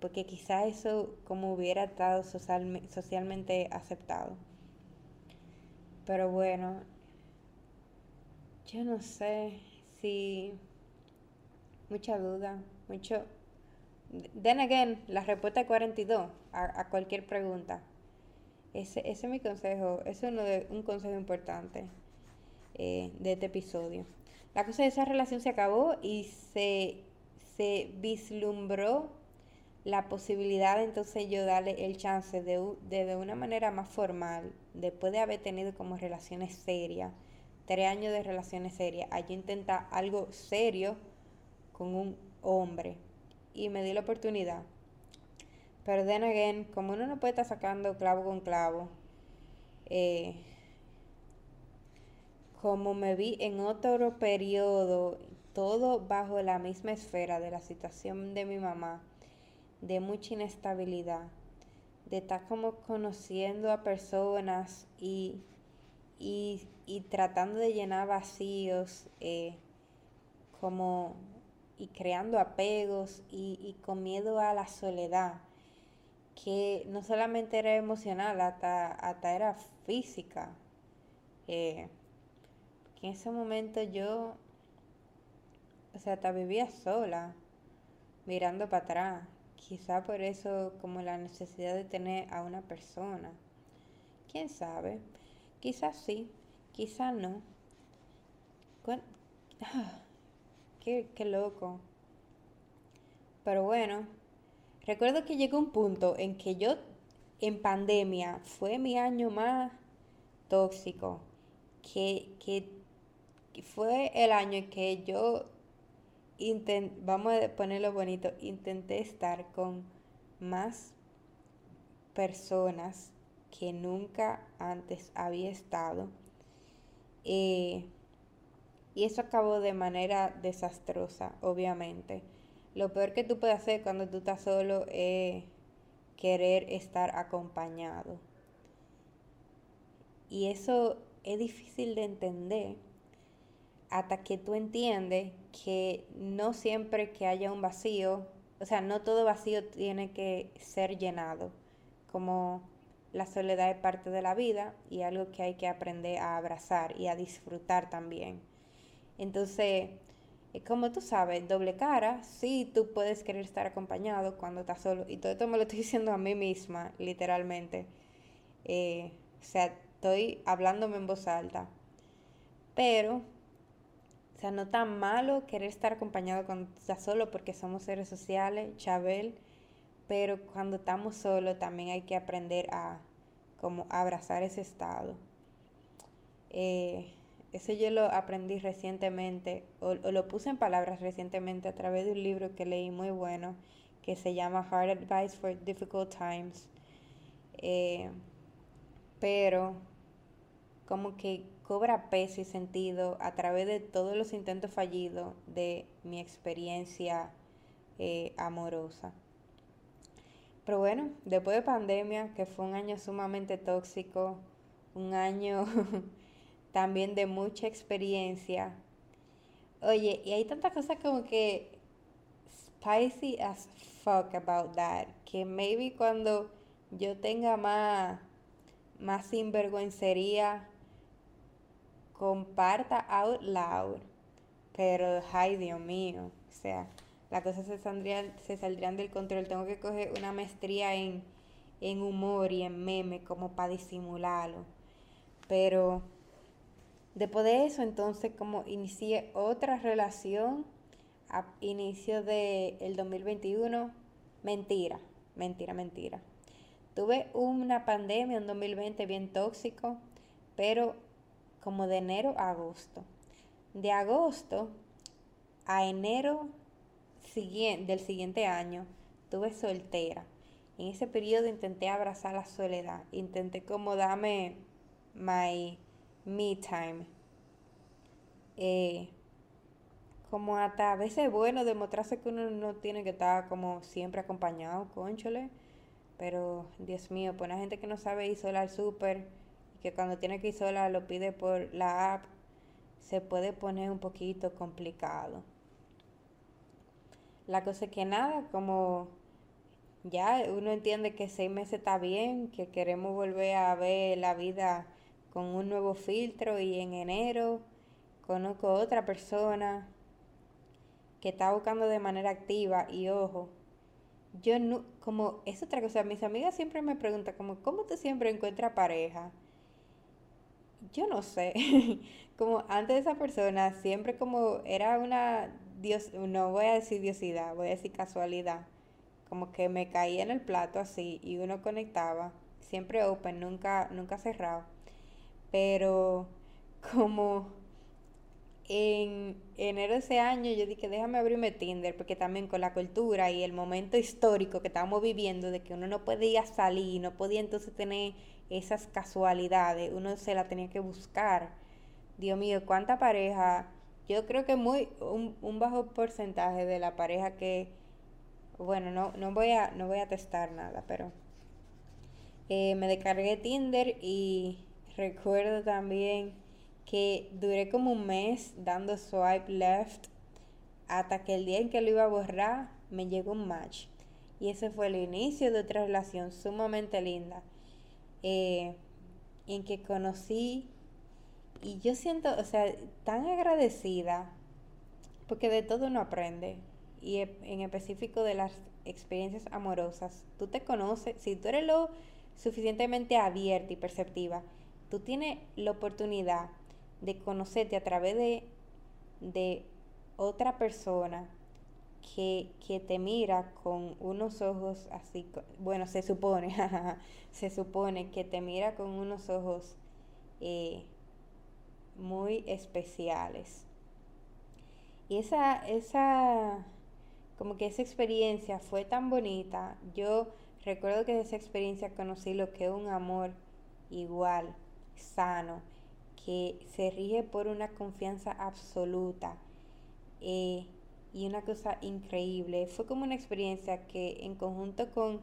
Porque quizá eso como hubiera estado socialmente aceptado. Pero bueno, yo no sé si mucha duda, mucho... Then again, la respuesta 42 a, a cualquier pregunta. Ese, ese, es mi consejo, es uno de, un consejo importante eh, de este episodio. La cosa de esa relación se acabó y se, se vislumbró la posibilidad de entonces yo darle el chance de, de, una manera más formal, después de haber tenido como relaciones serias, tres años de relaciones serias, allí intenta algo serio con un hombre y me di la oportunidad. Pero then again, como uno no puede estar sacando clavo con clavo, eh, como me vi en otro periodo, todo bajo la misma esfera de la situación de mi mamá, de mucha inestabilidad, de estar como conociendo a personas y, y, tratando de llenar vacíos, eh, como y creando apegos y, y, con miedo a la soledad, que no solamente era emocional, hasta, hasta era física. Eh, en ese momento yo, o sea, hasta vivía sola, mirando para atrás. Quizá por eso como la necesidad de tener a una persona. ¿Quién sabe? Quizás sí, quizás no. qué, qué loco. Pero bueno, recuerdo que llegó un punto en que yo en pandemia fue mi año más tóxico, que, que fue el año en que yo intent, vamos a ponerlo bonito, intenté estar con más personas que nunca antes había estado. Eh, y eso acabó de manera desastrosa, obviamente. Lo peor que tú puedes hacer cuando tú estás solo es querer estar acompañado. Y eso es difícil de entender hasta que tú entiendes que no siempre que haya un vacío, o sea, no todo vacío tiene que ser llenado, como la soledad es parte de la vida y algo que hay que aprender a abrazar y a disfrutar también. Entonces, eh, como tú sabes, doble cara, sí, tú puedes querer estar acompañado cuando estás solo, y todo esto me lo estoy diciendo a mí misma, literalmente. Eh, o sea, estoy hablándome en voz alta. Pero o sea, no tan malo querer estar acompañado cuando estás solo porque somos seres sociales, Chabel, pero cuando estamos solos también hay que aprender a como abrazar ese estado. Eh, eso yo lo aprendí recientemente, o, lo puse en palabras recientemente a través de un libro que leí muy bueno, que se llama Hard Advice for Difficult Times. Eh, pero como que cobra peso y sentido a través de todos los intentos fallidos de mi experiencia eh, amorosa. Pero bueno, después de pandemia, que fue un año sumamente tóxico, un año también de mucha experiencia. Oye, y hay tantas cosas como que spicy as fuck about that, que maybe cuando yo tenga más, más sinvergüencería comparta out loud, pero ay Dios mío, o sea, las cosas se saldrían, se saldrían del control. Tengo que coger una maestría en, en humor y en meme como para disimularlo. Pero después de eso, entonces como inicié otra relación a inicio del el 2021, mentira, mentira, mentira. Tuve una pandemia en 2020 bien tóxico, pero como de enero a agosto. De agosto a enero del siguiente año tuve soltera. En ese periodo intenté abrazar la soledad, intenté como darme my me time. Eh, como hasta a veces bueno demostrarse que uno no tiene que estar como siempre acompañado, conchole. Pero, Dios mío, pues una gente que no sabe ir sola al súper, que cuando tiene que ir sola lo pide por la app, se puede poner un poquito complicado. La cosa es que nada, como ya uno entiende que seis meses está bien, que queremos volver a ver la vida con un nuevo filtro y en enero conozco otra persona que está buscando de manera activa y ojo, yo no, como es otra cosa, mis amigas siempre me preguntan como, ¿cómo tú siempre encuentras pareja? Yo no sé, como antes de esa persona siempre como era una dios, no voy a decir diosidad, voy a decir casualidad, como que me caía en el plato así y uno conectaba, siempre open, nunca, nunca cerrado, pero como en enero de ese año yo dije, déjame abrirme Tinder, porque también con la cultura y el momento histórico que estábamos viviendo, de que uno no podía salir, no podía entonces tener esas casualidades, uno se la tenía que buscar. Dios mío, cuánta pareja, yo creo que muy un, bajo porcentaje de la pareja que, bueno, no, no, voy, a, no voy a testar nada, pero eh, me descargué Tinder y recuerdo también que duré como un mes dando swipe left hasta que el día en que lo iba a borrar me llegó un match. Y ese fue el inicio de otra relación sumamente linda. Eh, en que conocí y yo siento, o sea, tan agradecida porque de todo uno aprende y en específico de las experiencias amorosas. Tú te conoces, si tú eres lo suficientemente abierta y perceptiva, tú tienes la oportunidad de conocerte a través de, de otra persona que, que, te mira con unos ojos así, bueno, se supone, se supone que te mira con unos ojos eh, muy especiales. Y esa, esa, como que esa experiencia fue tan bonita. Yo recuerdo que de esa experiencia conocí lo que es un amor igual, sano que se rige por una confianza absoluta eh, y una cosa increíble. Fue como una experiencia que en conjunto con,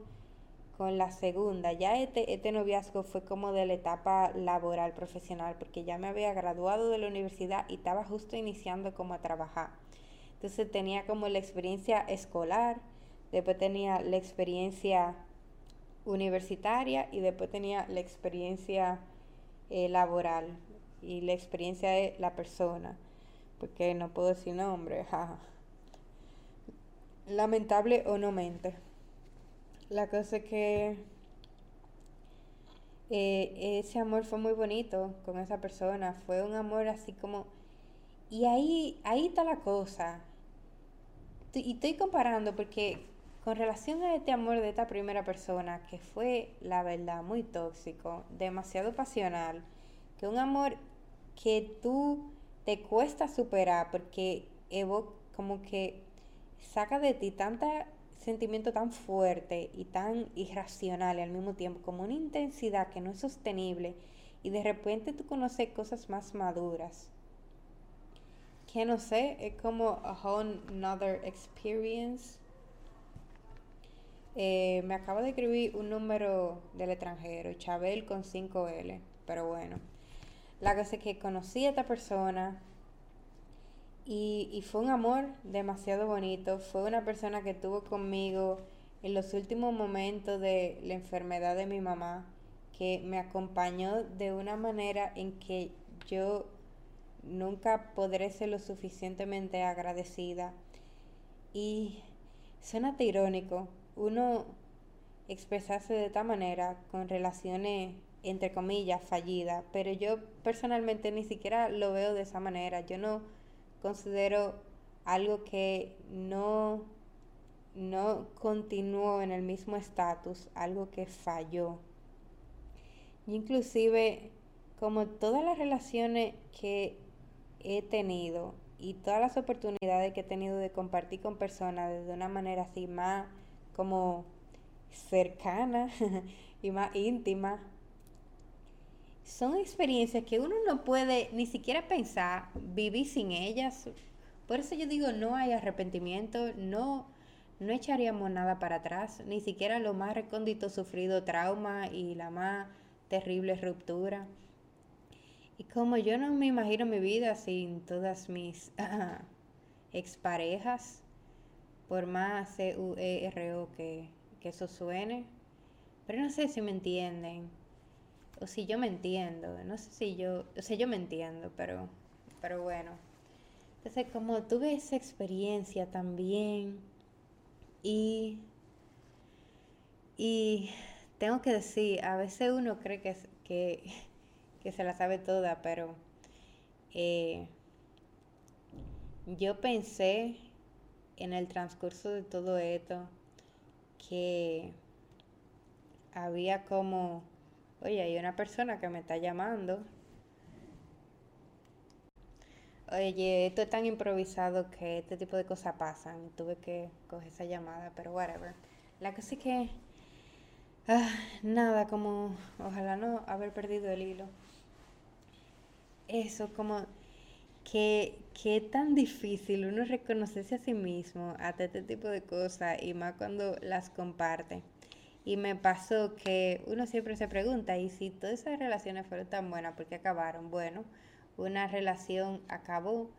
con la segunda, ya este, este noviazgo fue como de la etapa laboral profesional, porque ya me había graduado de la universidad y estaba justo iniciando como a trabajar. Entonces tenía como la experiencia escolar, después tenía la experiencia universitaria y después tenía la experiencia eh, laboral y la experiencia de la persona, porque no puedo decir nombre, Lamentable o no mente. La cosa es que eh, ese amor fue muy bonito con esa persona, fue un amor así como... Y ahí, ahí está la cosa. Y estoy comparando porque con relación a este amor de esta primera persona, que fue la verdad muy tóxico, demasiado pasional, que un amor que tú te cuesta superar porque Evo como que saca de ti tanto sentimiento tan fuerte y tan irracional al mismo tiempo, como una intensidad que no es sostenible y de repente tú conoces cosas más maduras. Que no sé, es como a whole another experience. Eh, me acabo de escribir un número del extranjero, Chabel con 5L, pero bueno. La cosa es que conocí a esta persona y, y fue un amor demasiado bonito. Fue una persona que estuvo conmigo en los últimos momentos de la enfermedad de mi mamá, que me acompañó de una manera en que yo nunca podré ser lo suficientemente agradecida. Y suena irónico uno expresarse de esta manera con relaciones entre comillas, fallida, pero yo personalmente ni siquiera lo veo de esa manera. Yo no considero algo que no, no continuó en el mismo estatus, algo que falló. inclusive, como todas las relaciones que he tenido y todas las oportunidades que he tenido de compartir con personas de una manera así más como cercana y más íntima, son experiencias que uno no puede ni siquiera pensar vivir sin ellas. Por eso yo digo, no hay arrepentimiento, no, no echaríamos nada para atrás, ni siquiera lo más recóndito sufrido trauma y la más terrible ruptura. Y como yo no me imagino mi vida sin todas mis exparejas, por más C-U-E-R-O que, que eso suene. Pero no sé si me entienden. O si yo me entiendo. No sé si yo. O sea, yo me entiendo, pero. Pero bueno. Entonces, como tuve esa experiencia también. Y. Y tengo que decir, a veces uno cree que, que, que se la sabe toda, pero. Eh, yo pensé en el transcurso de todo esto que había como, oye, hay una persona que me está llamando. Oye, esto es tan improvisado que este tipo de cosas pasan. Tuve que coger esa llamada, pero whatever. La cosa es que, ah, nada, como, ojalá no haber perdido el hilo. Eso, como que, que es tan difícil uno reconocerse a sí mismo hasta este tipo de cosas y más cuando las comparte. Y me pasó que uno siempre se pregunta, ¿y si todas esas relaciones fueron tan buenas, por qué acabaron? Bueno, una relación acabó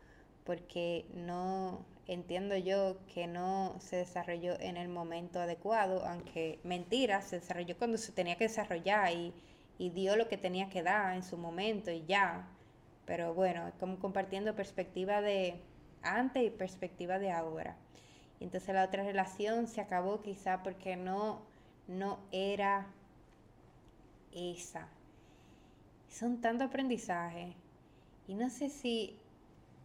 porque no entiendo yo que no se desarrolló en el momento adecuado, aunque mentira, se desarrolló cuando se tenía que desarrollar y, y dio lo que tenía que dar en su momento y ya. Pero bueno, como compartiendo perspectiva de antes y perspectiva de ahora. Y entonces la otra relación se acabó quizá porque no no era esa. Son tanto aprendizaje. Y no sé si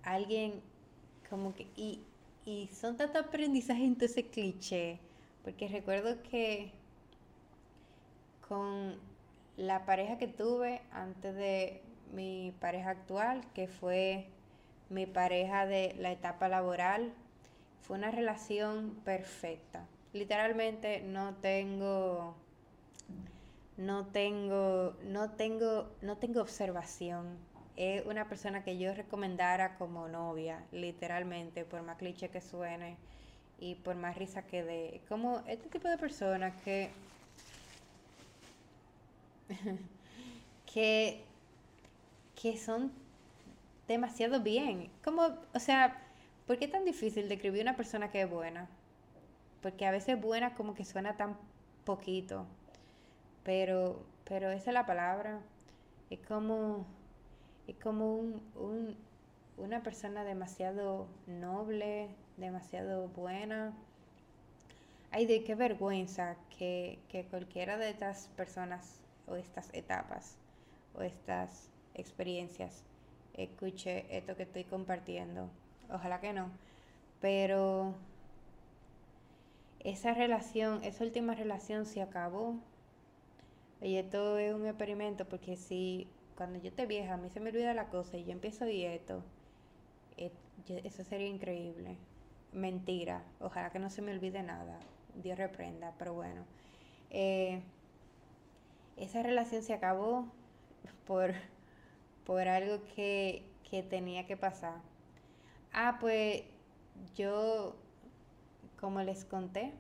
alguien como que... Y, y son tanto aprendizaje entonces cliché. Porque recuerdo que con la pareja que tuve antes de mi pareja actual, que fue mi pareja de la etapa laboral, fue una relación perfecta literalmente no tengo no tengo no tengo no tengo observación. Es una persona que yo recomendara como novia literalmente por más cliché que suene y por más risa que dé. Como este tipo de personas que que que son demasiado bien. Como o sea ¿por qué es tan difícil describir una persona que es buena? Porque a veces buena como que suena tan poquito, pero, pero esa es la palabra, es como, es como un, una persona demasiado noble, demasiado buena. Ay, de qué vergüenza que, que cualquiera de estas personas o estas etapas o estas experiencias escuche esto que estoy compartiendo. Ojalá que no. Pero esa relación, esa última relación se acabó. Y esto es un experimento porque si cuando yo te vieja a mí se me olvida la cosa y yo empiezo y esto, eh, eso sería increíble. Mentira, ojalá que no se me olvide nada. Dios reprenda, pero bueno. Eh, esa relación se acabó por, por algo que, que tenía que pasar. Ah, pues yo como les conté,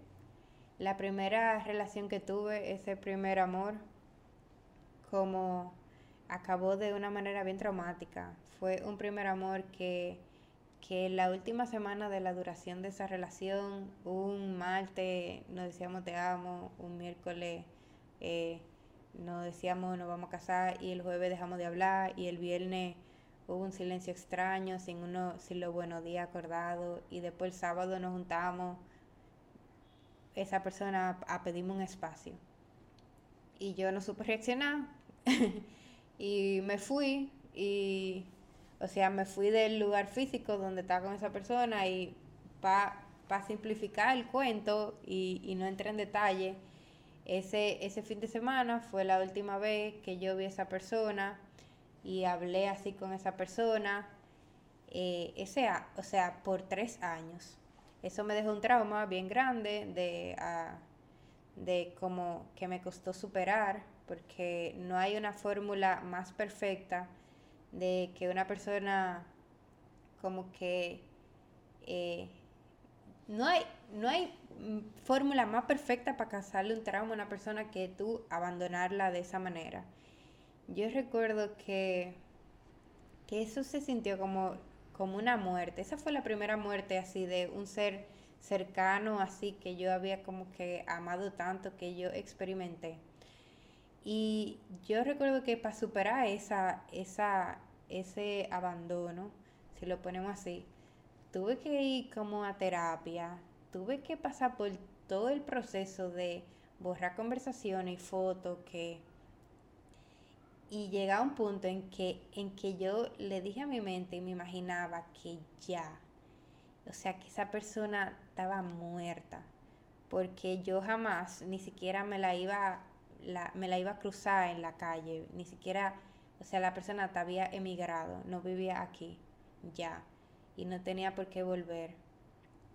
la primera relación que tuve, ese primer amor, como acabó de una manera bien traumática. Fue un primer amor que, que la última semana de la duración de esa relación, un martes nos decíamos te amo, un miércoles eh, nos decíamos nos vamos a casar y el jueves dejamos de hablar y el viernes hubo un silencio extraño, sin uno, sin los buenos días acordados y después el sábado nos juntamos esa persona a pedirme un espacio. Y yo no supe reaccionar. y me fui y, o sea, me fui del lugar físico donde estaba con esa persona y para pa simplificar el cuento y, y, no entré en detalle, ese, ese fin de semana fue la última vez que yo vi a esa persona y hablé así con esa persona, eh, ese, o sea, por tres años. Eso me dejó un trauma bien grande de, uh, de como que me costó superar, porque no hay una fórmula más perfecta de que una persona como que eh, no hay, no hay fórmula más perfecta para causarle un trauma a una persona que tú abandonarla de esa manera. Yo recuerdo que, que eso se sintió como como una muerte. Esa fue la primera muerte así de un ser cercano así que yo había como que amado tanto que yo experimenté. Y yo recuerdo que para superar esa, esa, ese abandono, si lo ponemos así, tuve que ir como a terapia, tuve que pasar por todo el proceso de borrar conversaciones y fotos que y llega un punto en que en que yo le dije a mi mente y me imaginaba que ya o sea que esa persona estaba muerta porque yo jamás ni siquiera me la iba me la iba a cruzar en la calle ni siquiera o sea la persona había emigrado no vivía aquí ya y no tenía por qué volver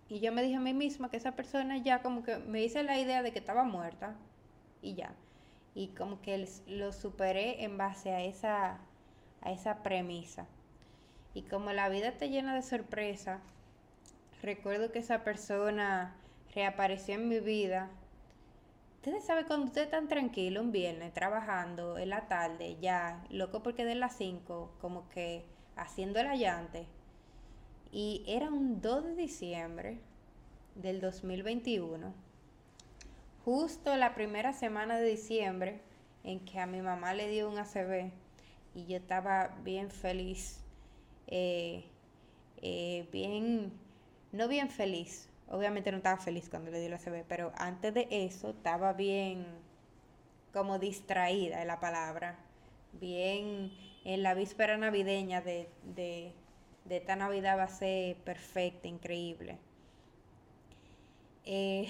y yo me dije a mí misma que esa persona ya como que me hice la idea de que estaba muerta y ya. Y como que lo superé en base a esa, a esa premisa. Y como la vida está llena de sorpresa, recuerdo que esa persona reapareció en mi vida. Ustedes saben cuando usted tan tranquilo un viernes trabajando en la tarde, ya loco porque de las 5, como que haciendo el allante y era un 2 de diciembre del 2021, justo la primera semana de diciembre en que a mi mamá le dio un ACV y yo estaba bien feliz, eh, eh, bien, no bien feliz, obviamente no estaba feliz cuando le dio el ACV, pero antes de eso estaba bien como distraída en la palabra, bien en la víspera navideña de de esta Navidad va a ser perfecta, increíble. Eh,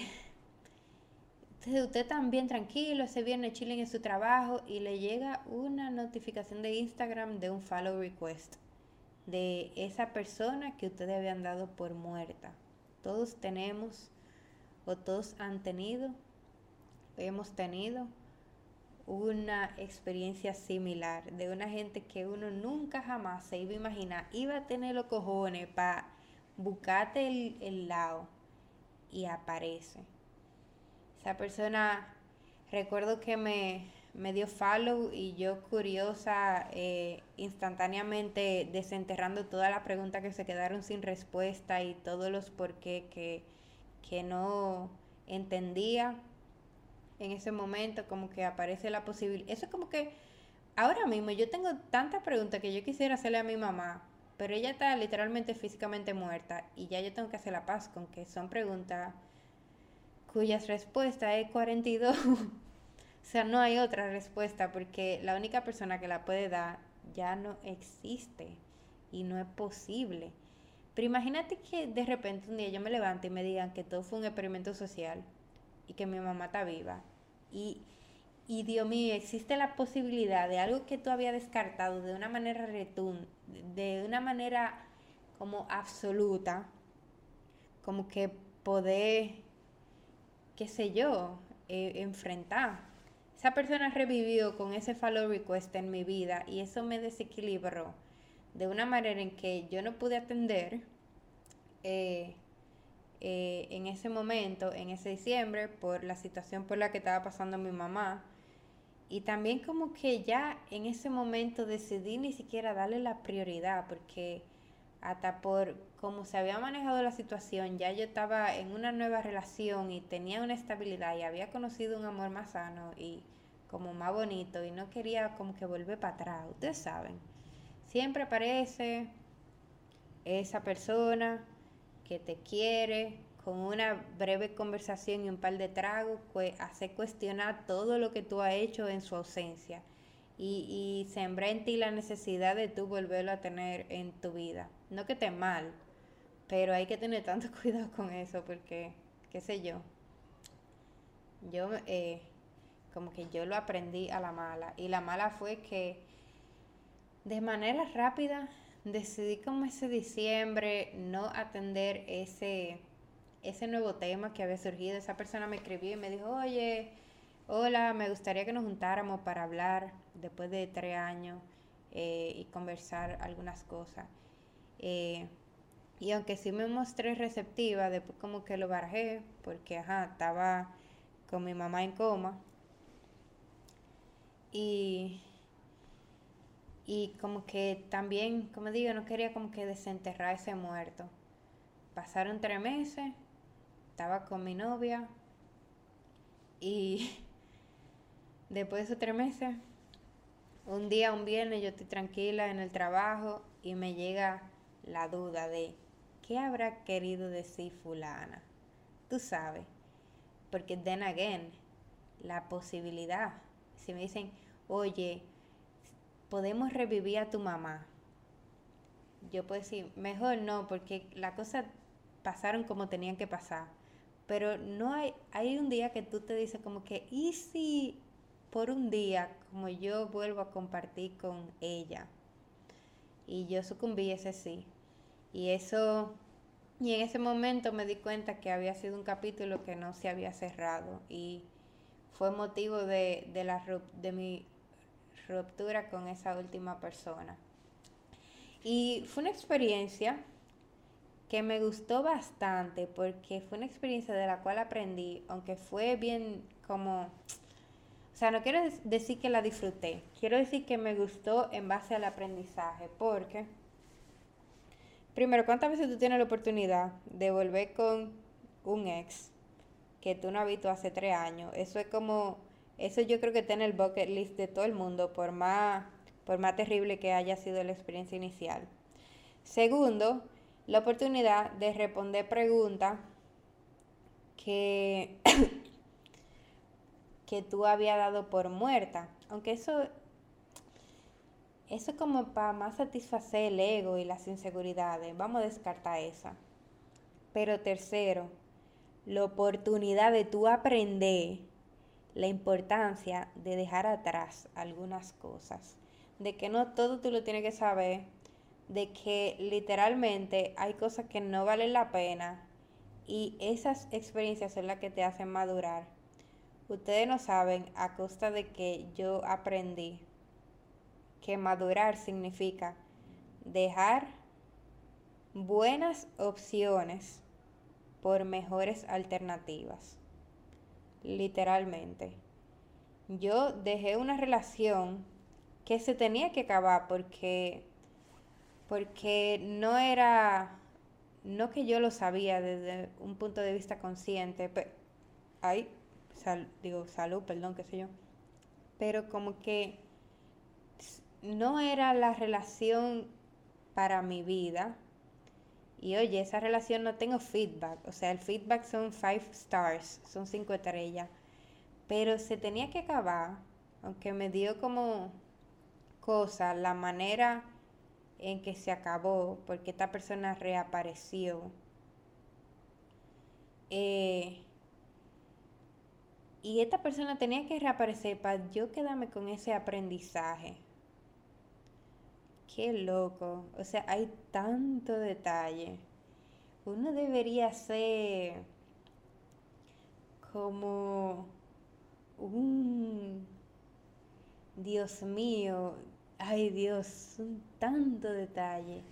usted también tranquilo, ese viernes chilling en su trabajo y le llega una notificación de Instagram de un follow request de esa persona que ustedes habían dado por muerta. Todos tenemos o todos han tenido, hemos tenido una experiencia similar de una gente que uno nunca jamás se iba a imaginar, iba a tener los cojones para buscarte el, el, lado y aparece. Esa persona, recuerdo que me, me dio follow y yo curiosa, eh, instantáneamente desenterrando todas las preguntas que se quedaron sin respuesta y todos los por qué que, que no entendía en ese momento, como que aparece la posibilidad. Eso es como que ahora mismo yo tengo tantas preguntas que yo quisiera hacerle a mi mamá, pero ella está literalmente físicamente muerta y ya yo tengo que hacer la paz con que son preguntas cuyas respuestas es 42. o sea, no hay otra respuesta porque la única persona que la puede dar ya no existe y no es posible. Pero imagínate que de repente un día yo me levante y me digan que todo fue un experimento social y que mi mamá está viva. Y, y Dios mío, existe la posibilidad de algo que tú habías descartado de una manera retún, de una manera como absoluta, como que poder, qué sé yo, eh, enfrentar. Esa persona revivió con ese follow request en mi vida y eso me desequilibró de una manera en que yo no pude atender. Eh, eh, en ese momento, en ese diciembre, por la situación por la que estaba pasando mi mamá. Y también como que ya en ese momento decidí ni siquiera darle la prioridad, porque hasta por cómo se había manejado la situación, ya yo estaba en una nueva relación y tenía una estabilidad y había conocido un amor más sano y como más bonito y no quería como que volver para atrás, ustedes saben. Siempre aparece esa persona que te quiere, con una breve conversación y un par de tragos, pues hace cuestionar todo lo que tú has hecho en su ausencia y, y sembra en ti la necesidad de tú volverlo a tener en tu vida. No que esté mal, pero hay que tener tanto cuidado con eso porque, qué sé yo, yo eh, como que yo lo aprendí a la mala y la mala fue que de manera rápida decidí como ese diciembre no atender ese, ese nuevo tema que había surgido. Esa persona me escribió y me dijo, oye, hola, me gustaría que nos juntáramos para hablar después de tres años eh, y conversar algunas cosas. Eh, y aunque sí me mostré receptiva, después como que lo barajé, porque ajá, estaba con mi mamá en coma. Y y como que también, como digo, no quería como que desenterrar ese muerto. Pasaron tres meses estaba con mi novia y después de esos tres meses, un día, un viernes, yo estoy tranquila en el trabajo y me llega la duda de qué habrá querido decir fulana. Tú sabes, porque then again, la posibilidad, si me dicen, oye, podemos revivir a tu mamá, yo puedo decir, mejor no, porque las cosas pasaron como tenían que pasar. Pero no hay, hay un día que tú te dices como que, ¿y si por un día, como yo vuelvo a compartir con ella? Y yo sucumbí ese sí. Y eso, y en ese momento me di cuenta que había sido un capítulo que no se había cerrado. Y fue motivo de, de, la, de mi ruptura con esa última persona. Y fue una experiencia que me gustó bastante porque fue una experiencia de la cual aprendí, aunque fue bien como... O sea, no quiero decir que la disfruté, quiero decir que me gustó en base al aprendizaje, porque, primero, ¿cuántas veces tú tienes la oportunidad de volver con un ex que tú no has visto hace tres años? Eso es como, eso yo creo que está en el bucket list de todo el mundo, por más por más terrible que haya sido la experiencia inicial. Segundo, la oportunidad de responder preguntas que, que tú habías dado por muerta. Aunque eso, eso como para más satisfacer el ego y las inseguridades. Vamos a descartar esa. Pero tercero, la oportunidad de tú aprender la importancia de dejar atrás algunas cosas de que no todo tú lo tienes que saber, de que literalmente hay cosas que no valen la pena y esas experiencias son las que te hacen madurar. Ustedes no saben a costa de que yo aprendí que madurar significa dejar buenas opciones por mejores alternativas. Literalmente. Yo dejé una relación que se tenía que acabar porque, porque no era, no que yo lo sabía desde un punto de vista consciente, pero, ay, digo, salud, perdón, qué sé yo, pero como que no era la relación para mi vida. Y oye, esa relación no tengo feedback. O sea, el feedback son five stars, son cinco estrellas. Pero se tenía que acabar, aunque me dio como cosa, la manera en que se acabó, porque esta persona reapareció. Eh, y esta persona tenía que reaparecer para yo quedarme con ese aprendizaje. Qué loco. O sea, hay tanto detalle. Uno debería ser como un... Dios mío, ay Dios, son tanto detalle.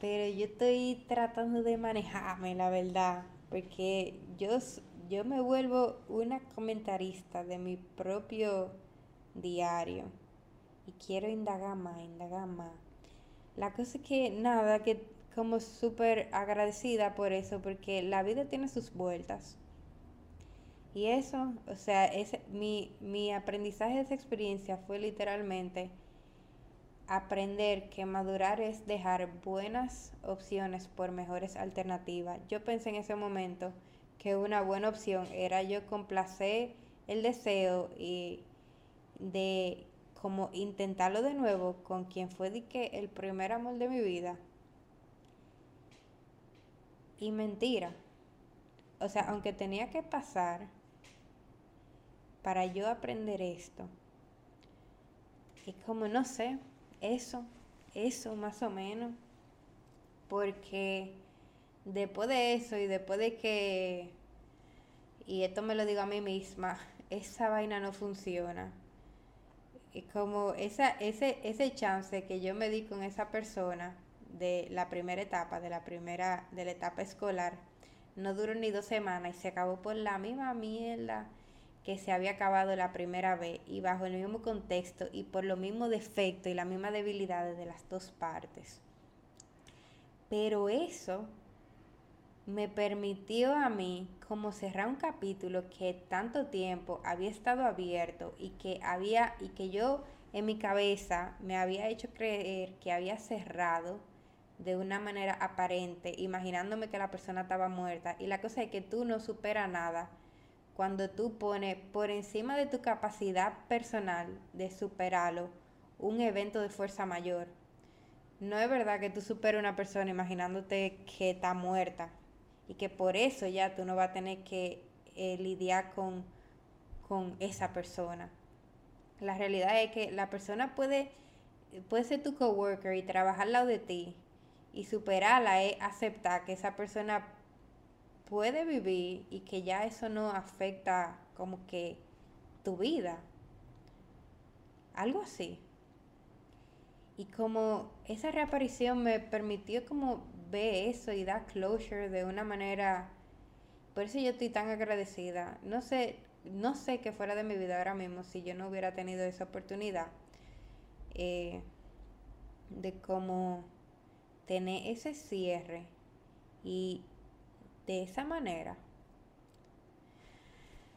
Pero yo estoy tratando de manejarme, la verdad, porque yo, yo me vuelvo una comentarista de mi propio diario y quiero indagar más, indagar más. La cosa es que nada, que como súper agradecida por eso, porque la vida tiene sus vueltas. Y eso, o sea, mi, mi aprendizaje de esa experiencia fue literalmente aprender que madurar es dejar buenas opciones por mejores alternativas. Yo pensé en ese momento que una buena opción era yo complacer el deseo y de como intentarlo de nuevo con quien fue de que el primer amor de mi vida. Y mentira. O sea, aunque tenía que pasar para yo aprender esto, es como no sé, eso, eso más o menos. Porque después de eso y después de que, y esto me lo digo a mí misma, esa vaina no funciona. Es como esa, ese, ese chance que yo me di con esa persona de la primera etapa, de la primera, de la etapa escolar, no duró ni dos semanas y se acabó por la misma mierda que se había acabado la primera vez y bajo el mismo contexto y por lo mismo defecto y la misma debilidad de las dos partes. Pero eso me permitió a mí como cerrar un capítulo que tanto tiempo había estado abierto y que había y que yo en mi cabeza me había hecho creer que había cerrado de una manera aparente, imaginándome que la persona estaba muerta. Y la cosa es que tú no superas nada cuando tú pones por encima de tu capacidad personal de superarlo un evento de fuerza mayor. No es verdad que tú superes a una persona imaginándote que está muerta y que por eso ya tú no vas a tener que eh, lidiar con, con esa persona. La realidad es que la persona puede, puede ser tu coworker y trabajar al lado de ti y superarla es aceptar que esa persona puede vivir y que ya eso no afecta como que tu vida. Algo así. Y como esa reaparición me permitió como ver eso y dar closure de una manera, por eso yo estoy tan agradecida. No sé, no sé qué fuera de mi vida ahora mismo si yo no hubiera tenido esa oportunidad eh, de como tener ese cierre y de esa manera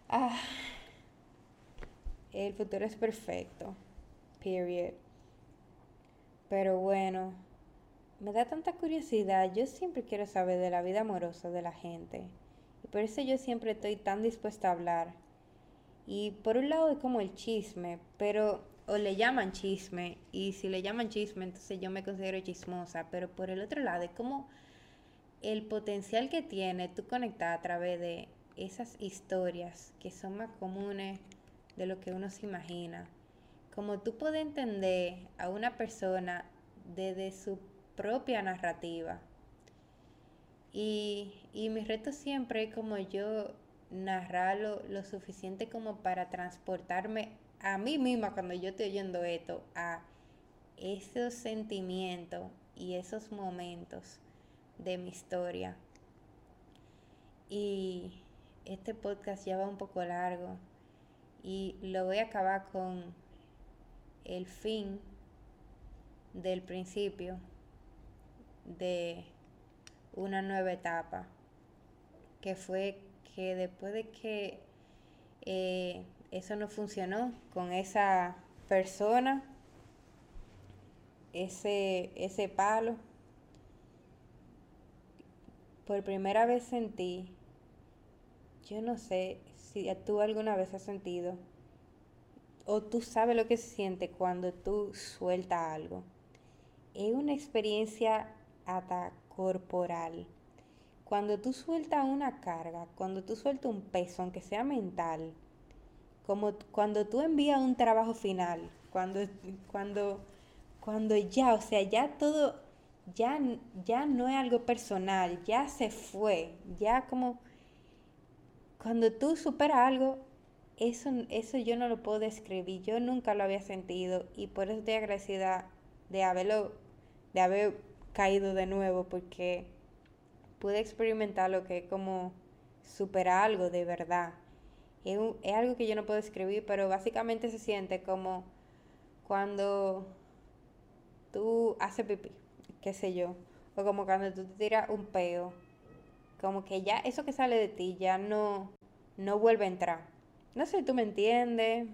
ah, el futuro es perfecto period pero bueno, me da tanta curiosidad. Yo siempre quiero saber de la vida amorosa de la gente. Y por eso yo siempre estoy tan dispuesta a hablar. Y por un lado es como el chisme, pero o le llaman chisme y si le llaman chisme entonces yo me considero chismosa, pero por el otro lado es como el potencial que tiene tú conectar a través de esas historias que son más comunes de lo que uno se imagina como tú puedes entender a una persona desde su propia narrativa. Y, mi reto siempre es como yo narrarlo lo suficiente como para transportarme a mí misma cuando yo estoy oyendo esto, a esos sentimientos y esos momentos de mi historia. Y este podcast ya va un poco largo y lo voy a acabar con el fin del principio de una nueva etapa, que fue que después de que eh, eso no funcionó con esa persona, ese, ese palo, por primera vez sentí, yo no sé si tú alguna vez has sentido, o tú sabes lo que se siente cuando tú sueltas algo. Es una experiencia corporal. Cuando tú sueltas una carga, cuando tú sueltas un peso, aunque sea mental, como cuando tú envías un trabajo final, cuando, cuando, cuando ya, o sea, ya todo, ya, ya no es algo personal, ya se fue, ya como, cuando tú superas algo, eso, eso yo no lo puedo describir, yo nunca lo había sentido y por eso estoy agradecida de haberlo, de haber caído de nuevo porque pude experimentar lo que es como superar algo de verdad. Es, es algo que yo no puedo describir, pero básicamente se siente como cuando tú haces pipí, qué sé yo, o como cuando tú te tiras un peo, como que ya eso que sale de ti ya no, no vuelve a entrar no sé, tú me entiendes.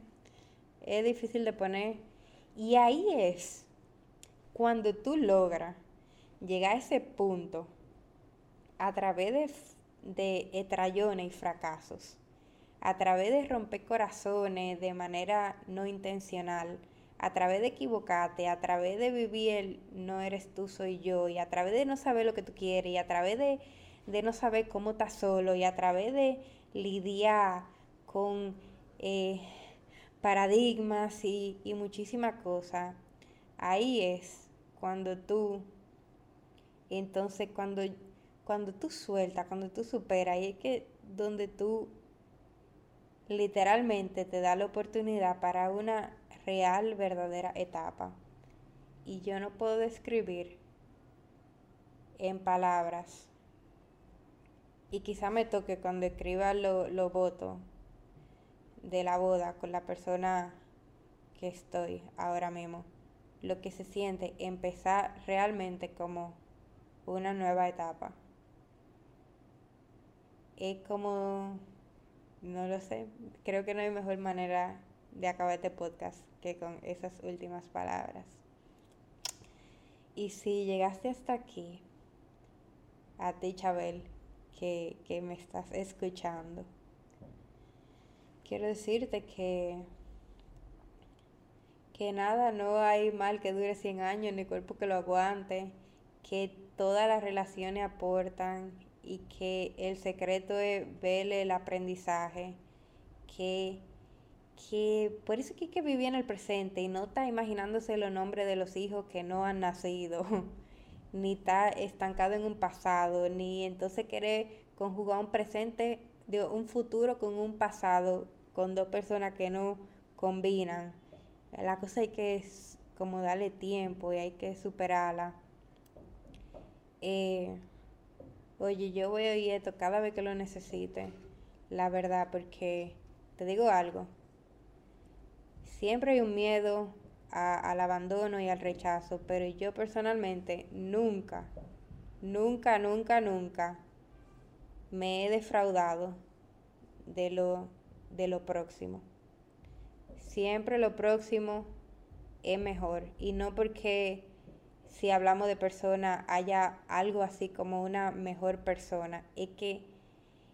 Es difícil de poner. Y ahí es cuando tú logras llegar a ese punto a través de, de y fracasos, a través de romper corazones de manera no intencional, a través de equivocarte, a través de vivir no eres tú, soy yo, y a través de no saber lo que tú quieres, y a través de, de no saber cómo estás solo, y a través de lidiar con eh, paradigmas y, y muchísimas cosas. Ahí es cuando tú, entonces cuando, cuando tú sueltas, cuando tú superas, ahí es que donde tú literalmente te da la oportunidad para una real, verdadera etapa. Y yo no puedo describir en palabras. Y quizá me toque cuando escriba lo, lo voto de la boda con la persona que estoy ahora mismo. Lo que se siente empezar realmente como una nueva etapa. es como, no lo sé, creo que no hay mejor manera de acabar este podcast que con esas últimas palabras. Y si llegaste hasta aquí, a ti, Chabel, que, que me estás escuchando, quiero decirte que que nada, no hay mal que dure 100 años, ni cuerpo que lo aguante, que todas las relaciones aportan y que el secreto es ver el aprendizaje, que, que por eso que hay que vivir en el presente y no está imaginándose los nombres de los hijos que no han nacido, ni está estancado en un pasado, ni entonces querer conjugar un presente, de un futuro con un pasado, con dos personas que no combinan la cosa hay que como darle tiempo y hay que superarla. Eh, oye, yo voy a oír esto cada vez que lo necesite, la verdad, porque te digo algo, siempre hay un miedo al abandono y al rechazo, pero yo personalmente nunca, nunca, nunca, nunca me he defraudado de lo, de lo próximo siempre lo próximo es mejor. Y no porque si hablamos de persona haya algo así como una mejor persona. Es que,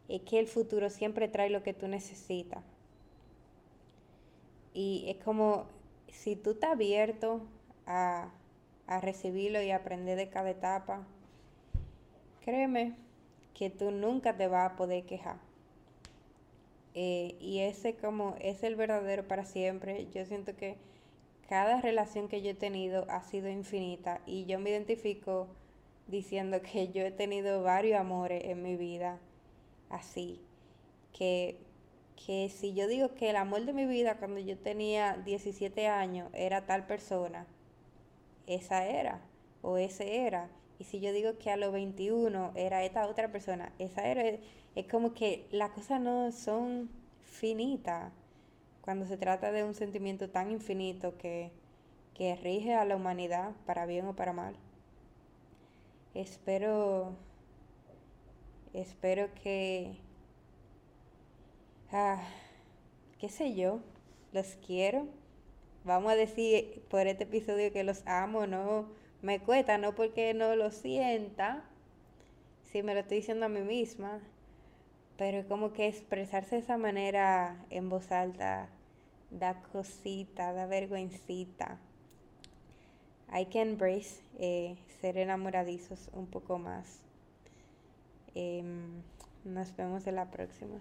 es que el futuro siempre trae lo que tú necesitas. Y es como si tú estás abierto a, a recibirlo y aprender de cada etapa, créeme que tú nunca te vas a poder quejar. Eh, y ese como es el verdadero para siempre. Yo siento que cada relación que yo he tenido ha sido infinita y yo me identifico diciendo que yo he tenido varios amores en mi vida así. Que, que si yo digo que el amor de mi vida cuando yo tenía 17 años era tal persona, esa era o ese era. Y si yo digo que a los 21 era esta otra persona, esa era es como que las cosas no son finitas cuando se trata de un sentimiento tan infinito que, que rige a la humanidad para bien o para mal. Espero, espero que, ah, qué sé yo, los quiero. Vamos a decir por este episodio que los amo, no me cuesta, no porque no lo sienta, si me lo estoy diciendo a mí misma, pero como que expresarse de esa manera en voz alta da cosita, da vergüencita. Hay que embrace eh, ser enamoradizos un poco más. Em, nos vemos en la próxima.